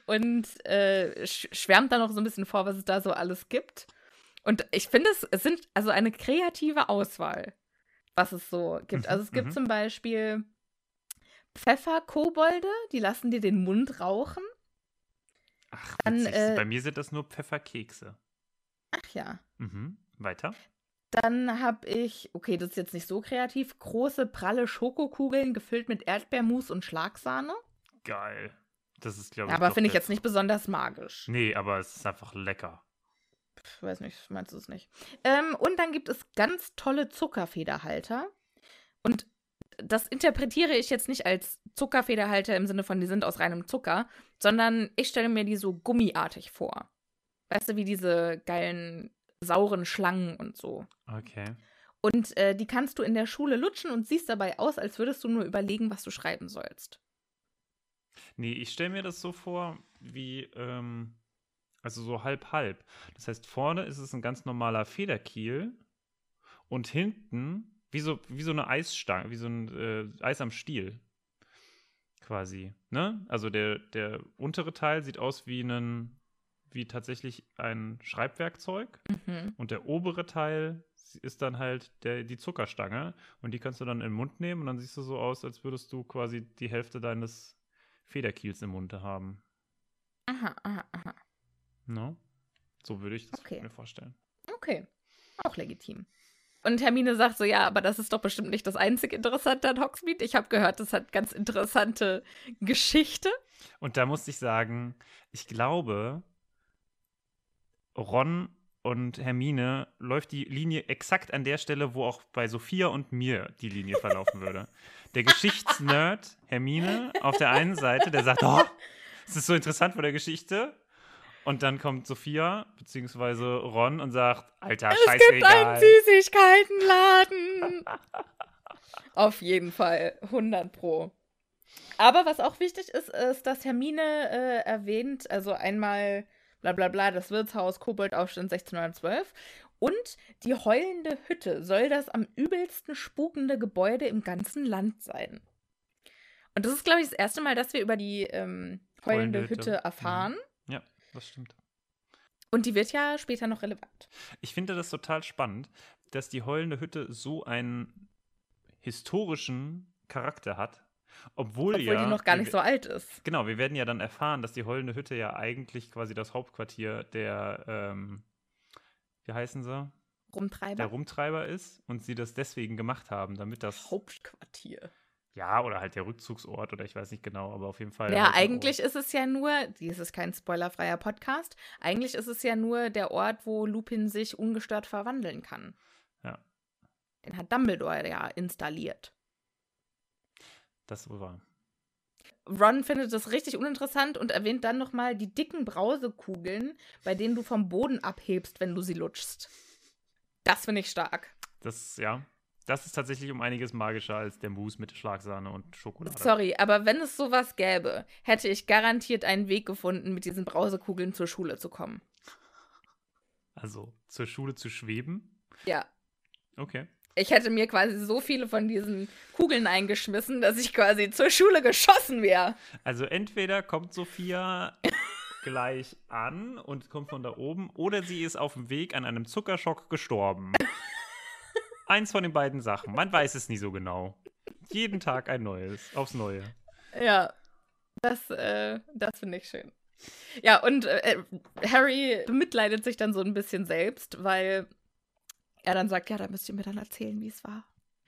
Und äh, sch schwärmt dann noch so ein bisschen vor, was es da so alles gibt. Und ich finde, es, es sind also eine kreative Auswahl, was es so gibt. Mhm, also es gibt mhm. zum Beispiel Pfefferkobolde, die lassen dir den Mund rauchen. Ach, Dann, äh, Bei mir sind das nur Pfefferkekse. Ach ja. Mhm. Weiter? Dann habe ich, okay, das ist jetzt nicht so kreativ, große pralle Schokokugeln gefüllt mit Erdbeermus und Schlagsahne. Geil. Das ist, glaube ich. aber finde ich jetzt nicht besonders magisch. Nee, aber es ist einfach lecker. Ich weiß nicht, meinst du es nicht? Ähm, und dann gibt es ganz tolle Zuckerfederhalter. Und das interpretiere ich jetzt nicht als Zuckerfederhalter im Sinne von, die sind aus reinem Zucker, sondern ich stelle mir die so gummiartig vor. Weißt du, wie diese geilen sauren Schlangen und so. Okay. Und äh, die kannst du in der Schule lutschen und siehst dabei aus, als würdest du nur überlegen, was du schreiben sollst. Nee, ich stelle mir das so vor, wie, ähm, also so halb-halb. Das heißt, vorne ist es ein ganz normaler Federkiel und hinten wie so, wie so eine Eisstange, wie so ein äh, Eis am Stiel. Quasi. Ne? Also der, der untere Teil sieht aus wie ein, wie tatsächlich ein Schreibwerkzeug. Mhm. Und der obere Teil ist dann halt der, die Zuckerstange. Und die kannst du dann in den Mund nehmen und dann siehst du so aus, als würdest du quasi die Hälfte deines Federkiels im Mund haben. Aha, aha, aha. No? So würde ich das Okay. mir vorstellen. Okay, auch legitim. Und Hermine sagt so, ja, aber das ist doch bestimmt nicht das einzig Interessante an Hogsmeade. Ich habe gehört, das hat ganz interessante Geschichte. Und da musste ich sagen, ich glaube, Ron und Hermine läuft die Linie exakt an der Stelle, wo auch bei Sophia und mir die Linie verlaufen würde. Der Geschichtsnerd Hermine auf der einen Seite, der sagt, oh, es ist so interessant von der Geschichte. Und dann kommt Sophia beziehungsweise Ron und sagt, Alter, Es gibt scheißegal. einen Süßigkeitenladen. Auf jeden Fall, 100 pro. Aber was auch wichtig ist, ist, dass Hermine äh, erwähnt, also einmal bla bla bla, das Wirtshaus Koboldaufstand 1612 und die heulende Hütte soll das am übelsten spukende Gebäude im ganzen Land sein. Und das ist, glaube ich, das erste Mal, dass wir über die ähm, heulende, Heulende Hütte. Hütte erfahren. Ja, das stimmt. Und die wird ja später noch relevant. Ich finde das total spannend, dass die heulende Hütte so einen historischen Charakter hat. Obwohl, Obwohl ja. die noch gar wir- nicht so alt ist. Genau, wir werden ja dann erfahren, dass die Heulende Hütte ja eigentlich quasi das Hauptquartier der, ähm, wie heißen sie? Der Rumtreiber. Rumtreiber ist und sie das deswegen gemacht haben, damit das. Hauptquartier. Ja, oder halt der Rückzugsort oder ich weiß nicht genau, aber auf jeden Fall. Ja, eigentlich ist es ja nur, dies ist kein spoilerfreier Podcast, eigentlich ist es ja nur der Ort, wo Lupin sich ungestört verwandeln kann. Ja. Den hat Dumbledore ja installiert. Das wohl war. Ron findet das richtig uninteressant und erwähnt dann nochmal die dicken Brausekugeln, bei denen du vom Boden abhebst, wenn du sie lutschst. Das finde ich stark. Das, ja. Das ist tatsächlich um einiges magischer als der Mousse mit Schlagsahne und Schokolade. Sorry, aber wenn es sowas gäbe, hätte ich garantiert einen Weg gefunden, mit diesen Brausekugeln zur Schule zu kommen. Also zur Schule zu schweben. Ja. Okay. Ich hätte mir quasi so viele von diesen Kugeln eingeschmissen, dass ich quasi zur Schule geschossen wäre. Also entweder kommt Sophia gleich an und kommt von da oben, oder sie ist auf dem Weg an einem Zuckerschock gestorben. Eins von den beiden Sachen. Man weiß es nie so genau. Jeden Tag ein neues, aufs Neue. Ja, das, äh, das finde ich schön. Ja, und äh, Harry bemitleidet sich dann so ein bisschen selbst, weil er dann sagt, ja, da müsst ihr mir dann erzählen, wie es war.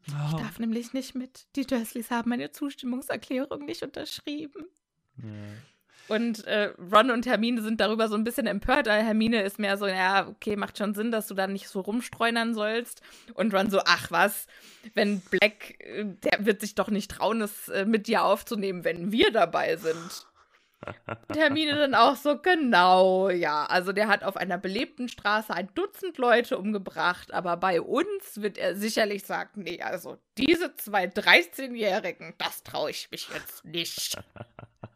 Ich Oh. darf nämlich nicht mit. Die Dursleys haben meine Zustimmungserklärung nicht unterschrieben. Ja. Und äh, Ron und Hermine sind darüber so ein bisschen empört. weil Hermine ist mehr so, ja, okay, macht schon Sinn, dass du da nicht so rumstreunern sollst. Und Ron so, ach was, wenn Black, äh, der wird sich doch nicht trauen, es äh, mit dir aufzunehmen, wenn wir dabei sind. Und Hermine dann auch so, genau, ja. Also der hat auf einer belebten Straße ein Dutzend Leute umgebracht, aber bei uns wird er sicherlich sagen, nee, also diese zwei 13-Jährigen, das traue ich mich jetzt nicht.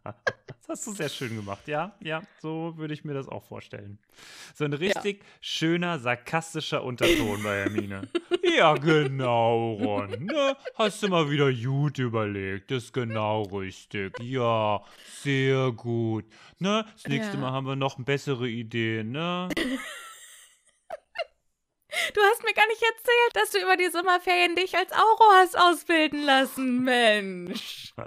Das hast du sehr schön gemacht. Ja, ja, so würde ich mir das auch vorstellen. So ein richtig schöner, sarkastischer Unterton bei Hermine. ja, genau, Ron. Ne? Hast du mal wieder gut überlegt. Das ist genau richtig. Ja, sehr gut. Ne? Das nächste Ja. Mal haben wir noch bessere Ideen, ne? Du hast mir gar nicht erzählt, dass du über die Sommerferien dich als Auro hast ausbilden lassen, Mensch.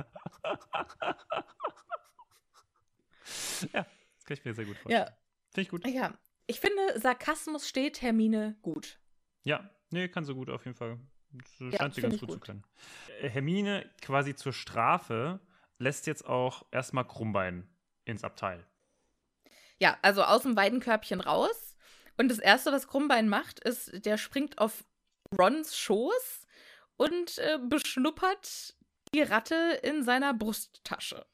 Ja, das kann ich mir sehr gut vorstellen. Ja, Finde ich gut. ja. Ich finde, Sarkasmus steht Hermine gut. Ja, nee, kann so gut auf jeden Fall. Das Ja, scheint sie ganz ich gut, zu gut. können. Äh, Hermine quasi zur Strafe lässt jetzt auch erstmal Krummbein ins Abteil. Ja, also aus dem Weidenkörbchen raus. Und das Erste, was Krummbein macht, ist, der springt auf Rons Schoß und äh, beschnuppert die Ratte in seiner Brusttasche.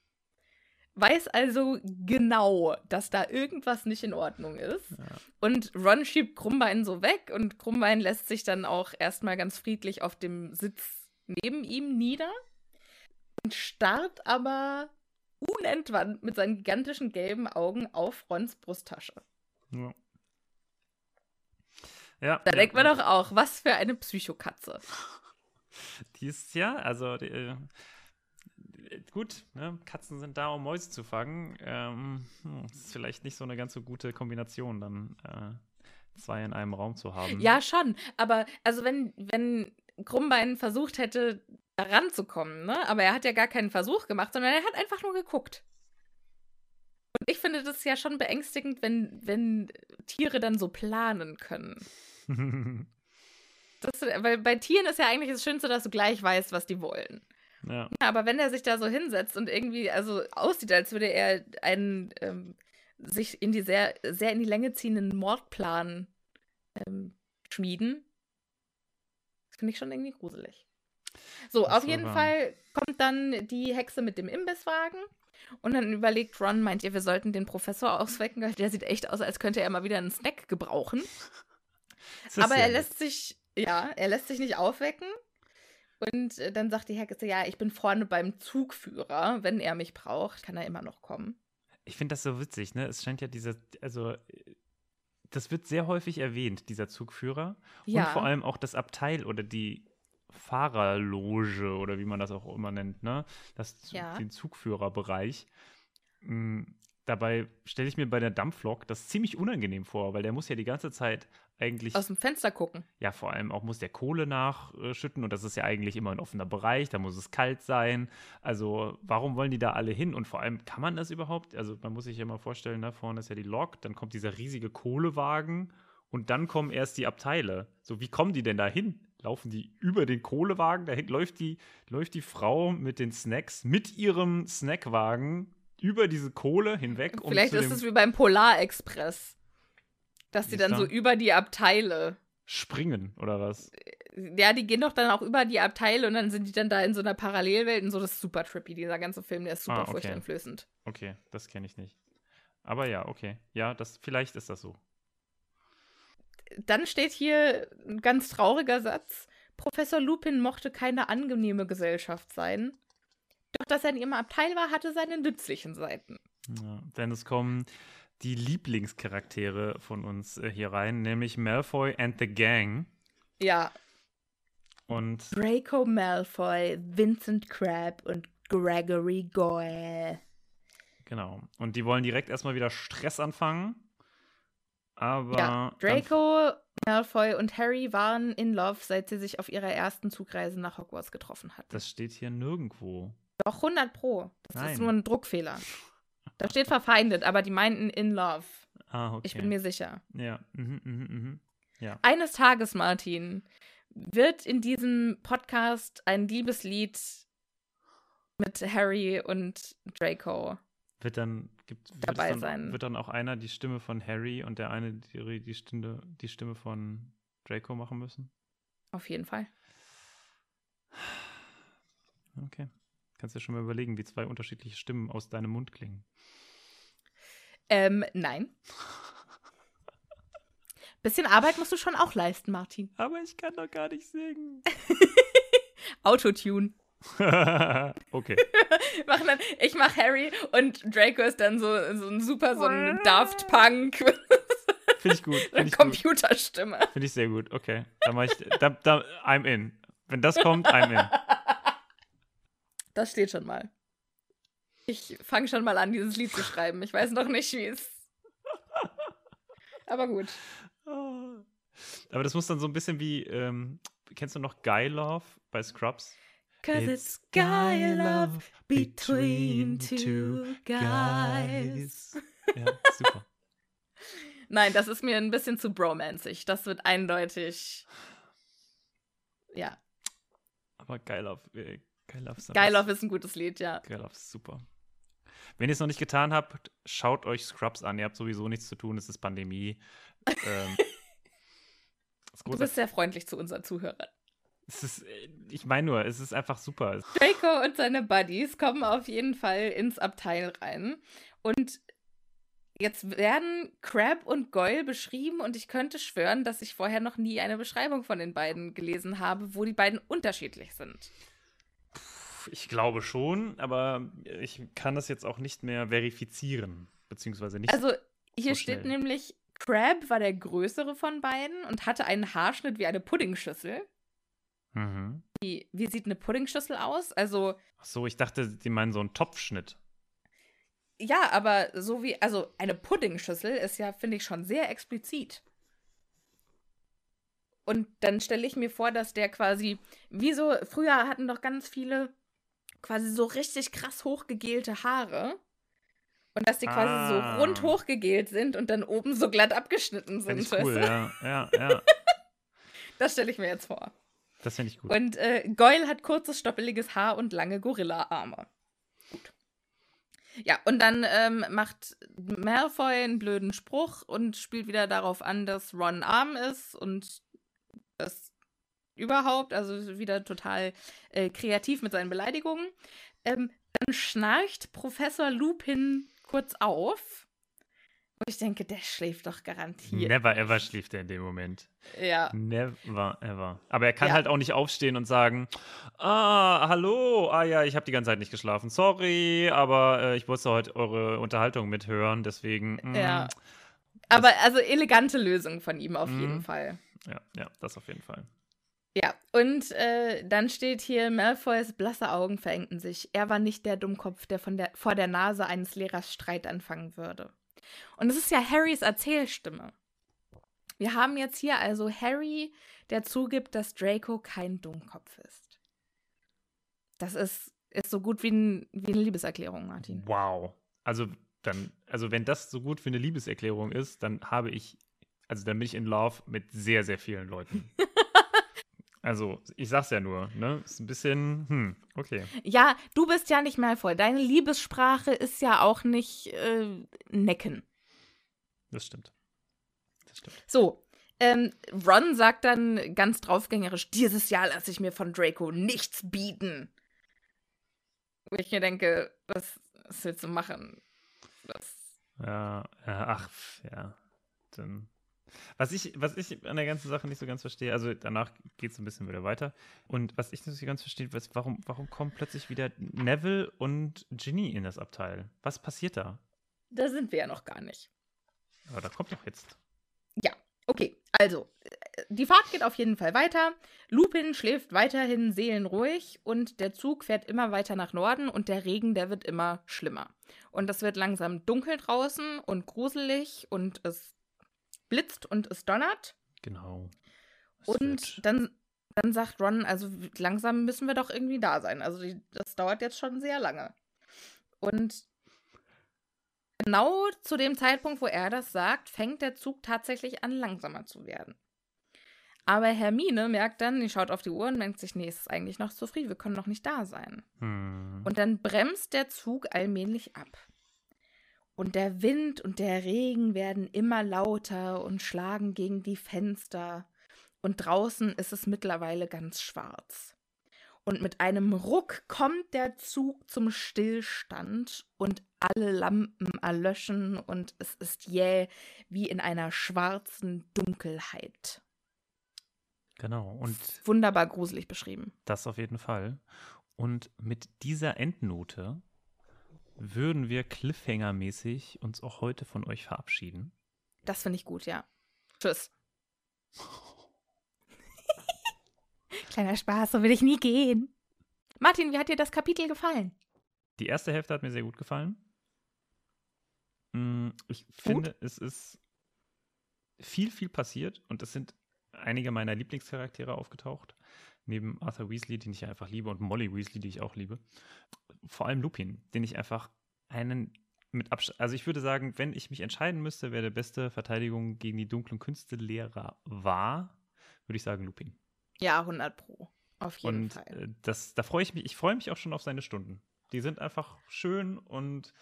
Weiß also genau, dass da irgendwas nicht in Ordnung ist. Ja. Und Ron schiebt Krummbein so weg und Krummbein lässt sich dann auch erstmal ganz friedlich auf dem Sitz neben ihm nieder und starrt aber unentwandt mit seinen gigantischen gelben Augen auf Rons Brusttasche. Ja. Ja, Da ja, denkt man doch auch, was für eine Psychokatze. Die ist ja, also die, äh, gut, ne? Katzen sind da, um Mäuse zu fangen. Ähm, hm, ist vielleicht nicht so eine ganz so gute Kombination, dann äh, zwei in einem Raum zu haben. Ja, schon. Aber also wenn, wenn Krummbein versucht hätte, da ranzukommen, ne? Aber er hat ja gar keinen Versuch gemacht, sondern er hat einfach nur geguckt. Und ich finde das ja schon beängstigend, wenn, wenn Tiere dann so planen können. Das, weil bei Tieren ist ja eigentlich das Schönste, dass du gleich weißt, was die wollen. Ja. Ja, aber wenn er sich da so hinsetzt und irgendwie also aussieht, als würde er einen ähm, sich in die sehr, sehr in die Länge ziehenden Mordplan ähm, schmieden, das finde ich schon irgendwie gruselig. So, Das auf jeden wahr. Fall kommt dann die Hexe mit dem Imbisswagen und dann überlegt Ron, meint ihr, wir sollten den Professor auswecken, weil der sieht echt aus, als könnte er mal wieder einen Snack gebrauchen. Aber er lässt sich, ja, er lässt sich nicht aufwecken. Und äh, dann sagt die Hexe, ja, ich bin vorne beim Zugführer. Wenn er mich braucht, kann er immer noch kommen. Ich finde das so witzig, ne? Es scheint ja dieser, also äh, das wird sehr häufig erwähnt, dieser Zugführer. Ja. Und vor allem auch das Abteil oder die Fahrerloge oder wie man das auch immer nennt, ne? Das, Ja. Den Zugführerbereich. Mm, Dabei stelle ich mir bei der Dampflok das ziemlich unangenehm vor, weil der muss ja die ganze Zeit eigentlich. Aus dem Fenster gucken. Ja, vor allem auch muss der Kohle nachschütten und das ist ja eigentlich immer ein offener Bereich, da muss es kalt sein. Also, warum wollen die da alle hin? Und vor allem, kann man das überhaupt? Also, man muss sich ja mal vorstellen, da vorne ist ja die Lok, dann kommt dieser riesige Kohlewagen und dann kommen erst die Abteile. So, wie kommen die denn da hin? Laufen die über den Kohlewagen? Da läuft die, läuft die Frau mit den Snacks, mit ihrem Snackwagen über diese Kohle hinweg. Vielleicht ist es wie beim Polarexpress. Dass sie dann so über die Abteile springen oder was? Ja, die gehen doch dann auch über die Abteile und dann sind die dann da in so einer Parallelwelt und so. Das ist super trippy, dieser ganze Film, der ist super ah, okay. furchteinflößend. Okay, das kenne ich nicht. Aber ja, okay. Ja, das, vielleicht ist das so. Dann steht hier ein ganz trauriger Satz. Professor Lupin mochte keine angenehme Gesellschaft sein. Doch dass er in ihrem Abteil war, hatte seine nützlichen Seiten. Ja, denn es kommen die Lieblingscharaktere von uns äh, hier rein, nämlich Malfoy and the Gang. Ja. Und Draco Malfoy, Vincent Crabbe und Gregory Goyle. Genau. Und die wollen direkt erstmal wieder Stress anfangen. Aber. Ja, Draco, Malfoy und Harry waren in Love, seit sie sich auf ihrer ersten Zugreise nach Hogwarts getroffen hatten. Das steht hier nirgendwo. Doch, 100 Pro. Das Nein. ist nur ein Druckfehler. Da steht verfeindet, aber die meinten in love. Ah, okay. Ich bin mir sicher. Ja. Mhm, mhm, mhm. ja. Eines Tages, Martin, wird in diesem Podcast ein Liebeslied mit Harry und Draco wird dann gibt wird dabei dann, sein. Wird dann auch einer die Stimme von Harry und der eine die, die, Stimme, die Stimme von Draco machen müssen? Auf jeden Fall. Okay. Kannst du ja schon mal überlegen, wie zwei unterschiedliche Stimmen aus deinem Mund klingen. Ähm, nein. Bisschen Arbeit musst du schon auch leisten, Martin. Aber ich kann doch gar nicht singen. Autotune. okay. mach dann, ich mach Harry und Draco ist dann so, so ein super, so ein Daft Punk. Finde ich gut. Find ich Computerstimme. Finde ich sehr gut. Okay. Da mach ich, da, da, I'm in. Wenn das kommt, I'm in. Das steht schon mal. Ich fange schon mal an, dieses Lied zu schreiben. Ich weiß noch nicht, wie es. Aber gut. Aber das muss dann so ein bisschen wie, ähm, kennst du noch Guy Love bei Scrubs? Cause it's Guy Love between two guys. Ja, super. Nein, das ist mir ein bisschen zu bromanzig. Das wird eindeutig. Ja. Aber Guy Love, äh, Guy Love ist, Guy Love ist ein gutes Lied, ja. Guy Love ist super. Wenn ihr es noch nicht getan habt, schaut euch Scrubs an. Ihr habt sowieso nichts zu tun, es ist Pandemie. ähm, du bist sehr freundlich zu unseren Zuhörern. Es ist, ich meine nur, es ist einfach super. Draco und seine Buddies kommen auf jeden Fall ins Abteil rein. Und jetzt werden Crab und Goyle beschrieben und ich könnte schwören, dass ich vorher noch nie eine Beschreibung von den beiden gelesen habe, wo die beiden unterschiedlich sind. Ich glaube schon, aber ich kann das jetzt auch nicht mehr verifizieren, beziehungsweise nicht. Also hier so steht nämlich, Crab war der größere von beiden und hatte einen Haarschnitt wie eine Puddingschüssel. Mhm. Wie, wie sieht eine Puddingschüssel aus? Also. Ach so, ich dachte, die meinen so einen Topfschnitt. Ja, aber so wie, also eine Puddingschüssel ist ja, finde ich, schon sehr explizit. Und dann stelle ich mir vor, dass der quasi, wie so, früher hatten doch ganz viele quasi so richtig krass hochgegelte Haare. Und dass die ah. quasi so ah. rund hochgegelt sind und dann oben so glatt abgeschnitten sind. Ich cool, ja, ja, ja. das stelle ich mir jetzt vor. Das finde ich gut. Und äh, Goyle hat kurzes, stoppeliges Haar und lange Gorilla-Arme. Gut. Ja, und dann ähm, macht Malfoy einen blöden Spruch und spielt wieder darauf an, dass Ron arm ist und das überhaupt, also wieder total äh, kreativ mit seinen Beleidigungen. Ähm, dann schnarcht Professor Lupin kurz auf. Und ich denke, der schläft doch garantiert. Never ever schläft er in dem Moment. Ja. Never ever. Aber er kann ja. halt auch nicht aufstehen und sagen: Ah, hallo, ah ja, ich habe die ganze Zeit nicht geschlafen. Sorry, aber äh, ich wollte heute eure Unterhaltung mithören, deswegen. Mh, ja. Aber also elegante Lösung von ihm auf mh. jeden Fall. Ja, ja, das auf jeden Fall. Ja, und äh, dann steht hier, Malfoys blasse Augen verengten sich. Er war nicht der Dummkopf, der, von der vor der Nase eines Lehrers Streit anfangen würde. Und es ist ja Harrys Erzählstimme. Wir haben jetzt hier also Harry, der zugibt, dass Draco kein Dummkopf ist. Das ist, ist so gut wie, ein, wie eine Liebeserklärung, Martin. Wow. Also dann, also wenn das so gut wie eine Liebeserklärung ist, dann habe ich, also dann bin ich in Love mit sehr, sehr vielen Leuten. also ich sag's ja nur, ne? Ist ein bisschen, hm, okay. Ja, du bist ja nicht malvoll. Deine Liebessprache ist ja auch nicht äh, necken. Das stimmt. Das stimmt. So, ähm, Ron sagt dann ganz draufgängerisch, dieses Jahr lasse ich mir von Draco nichts bieten. Wo ich mir denke, was, was willst du machen? Das Ja, ja, ach, ja. Dann. Was ich, was ich an der ganzen Sache nicht so ganz verstehe, also danach geht es ein bisschen wieder weiter. Und was ich nicht so ganz verstehe, was, warum, warum kommen plötzlich wieder Neville und Ginny in das Abteil? Was passiert da? da sind wir ja noch gar nicht. Aber da kommt doch jetzt. Ja, okay. Also, äh, die Fahrt geht auf jeden Fall weiter. Lupin schläft weiterhin seelenruhig und der Zug fährt immer weiter nach Norden und der Regen, der wird immer schlimmer. Und es wird langsam dunkel draußen und gruselig und es blitzt und es donnert. Genau. Es Und dann, dann sagt Ron, also langsam müssen wir doch irgendwie da sein. Also die, das dauert jetzt schon sehr lange. Und genau zu dem Zeitpunkt, wo er das sagt, fängt der Zug tatsächlich an, langsamer zu werden. Aber Hermine merkt dann, die schaut auf die Uhr und denkt sich, nee, es ist eigentlich noch zu früh, wir können noch nicht da sein. Hm. Und dann bremst der Zug allmählich ab. Und der Wind und der Regen werden immer lauter und schlagen gegen die Fenster. Und draußen ist es mittlerweile ganz schwarz. Und mit einem Ruck kommt der Zug zum Stillstand und alle Lampen erlöschen und es ist jäh wie in einer schwarzen Dunkelheit. Genau. Und Wunderbar gruselig beschrieben. Das auf jeden Fall. Und mit dieser Endnote würden wir Cliffhanger-mäßig uns auch heute von euch verabschieden. Das finde ich gut, ja. Tschüss. Kleiner Spaß, so will ich nie gehen. Martin, wie hat dir das Kapitel gefallen? Die erste Hälfte hat mir sehr gut gefallen. Mm, Ich finde, es ist viel, viel passiert und es sind einige meiner Lieblingscharaktere aufgetaucht. Neben Arthur Weasley, den ich einfach liebe, und Molly Weasley, die ich auch liebe. Vor allem Lupin, den ich einfach einen mit Abstand. Also ich würde sagen, wenn ich mich entscheiden müsste, wer der beste Verteidigung gegen die dunklen Künstelehrer war, würde ich sagen Lupin. Ja, 100 Pro. Auf jeden Und Fall. äh, das, da freue ich mich, ich freue mich auch schon auf seine Stunden. Die sind einfach schön und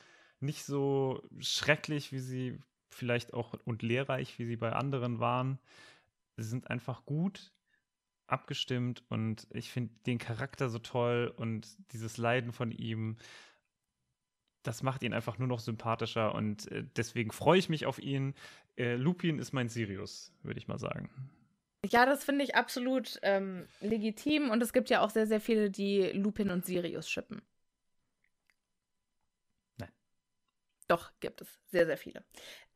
nicht so schrecklich, wie sie vielleicht auch und lehrreich, wie sie bei anderen waren. Sie sind einfach gut abgestimmt und ich finde den Charakter so toll und dieses Leiden von ihm, das macht ihn einfach nur noch sympathischer und äh, deswegen freue ich mich auf ihn. Äh, Lupin ist mein Sirius, würde ich mal sagen. Ja, das finde ich absolut ähm, legitim und es gibt ja auch sehr, sehr viele, die Lupin und Sirius schippen. Nein. Doch, gibt es. Sehr, sehr viele.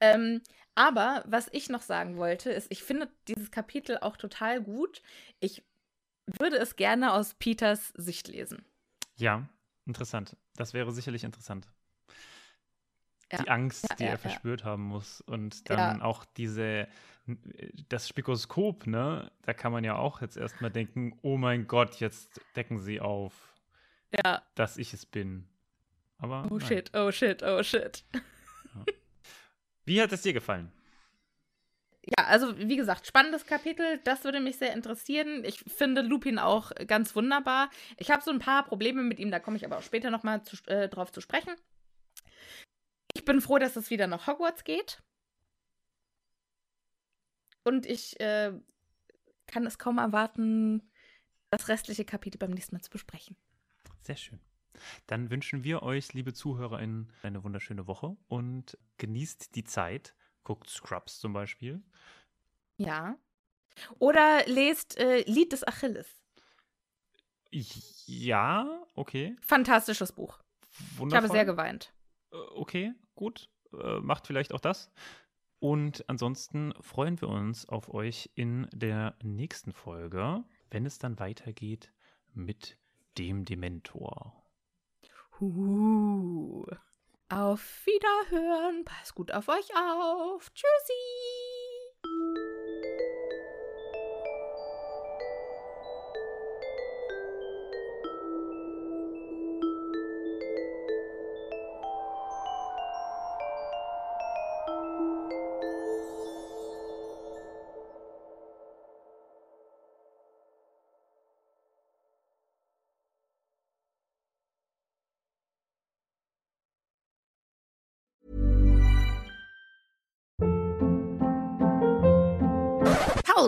Ähm, aber was ich noch sagen wollte, ist, ich finde dieses Kapitel auch total gut. Ich würde es gerne aus Peters Sicht lesen. Ja, interessant. Das wäre sicherlich interessant. Ja. Die Angst, Ja, die ja, er verspürt haben muss. Und dann auch diese, das Spikoskop, ne? Da kann man ja auch jetzt erstmal denken, oh mein Gott, jetzt decken sie auf, Ja. dass ich es bin. Aber. Oh nein. shit, oh shit, oh shit. Wie hat es dir gefallen? Ja, also wie gesagt, spannendes Kapitel. Das würde mich sehr interessieren. Ich finde Lupin auch ganz wunderbar. Ich habe so ein paar Probleme mit ihm, da komme ich aber auch später nochmal äh, drauf zu sprechen. Ich bin froh, dass es wieder nach Hogwarts geht. Und ich äh, kann es kaum erwarten, das restliche Kapitel beim nächsten Mal zu besprechen. Sehr schön. Dann wünschen wir euch, liebe ZuhörerInnen, eine wunderschöne Woche und genießt die Zeit. Guckt Scrubs zum Beispiel. Ja. Oder lest äh, Lied des Achilles. Ja, okay. Fantastisches Buch. Ich Wundervoll. habe sehr geweint. Äh, Okay, gut. Äh, macht vielleicht auch das. Und ansonsten freuen wir uns auf euch in der nächsten Folge, wenn es dann weitergeht mit dem Dementor. Uh. Auf Wiederhören. Pass gut auf euch auf. Tschüssi.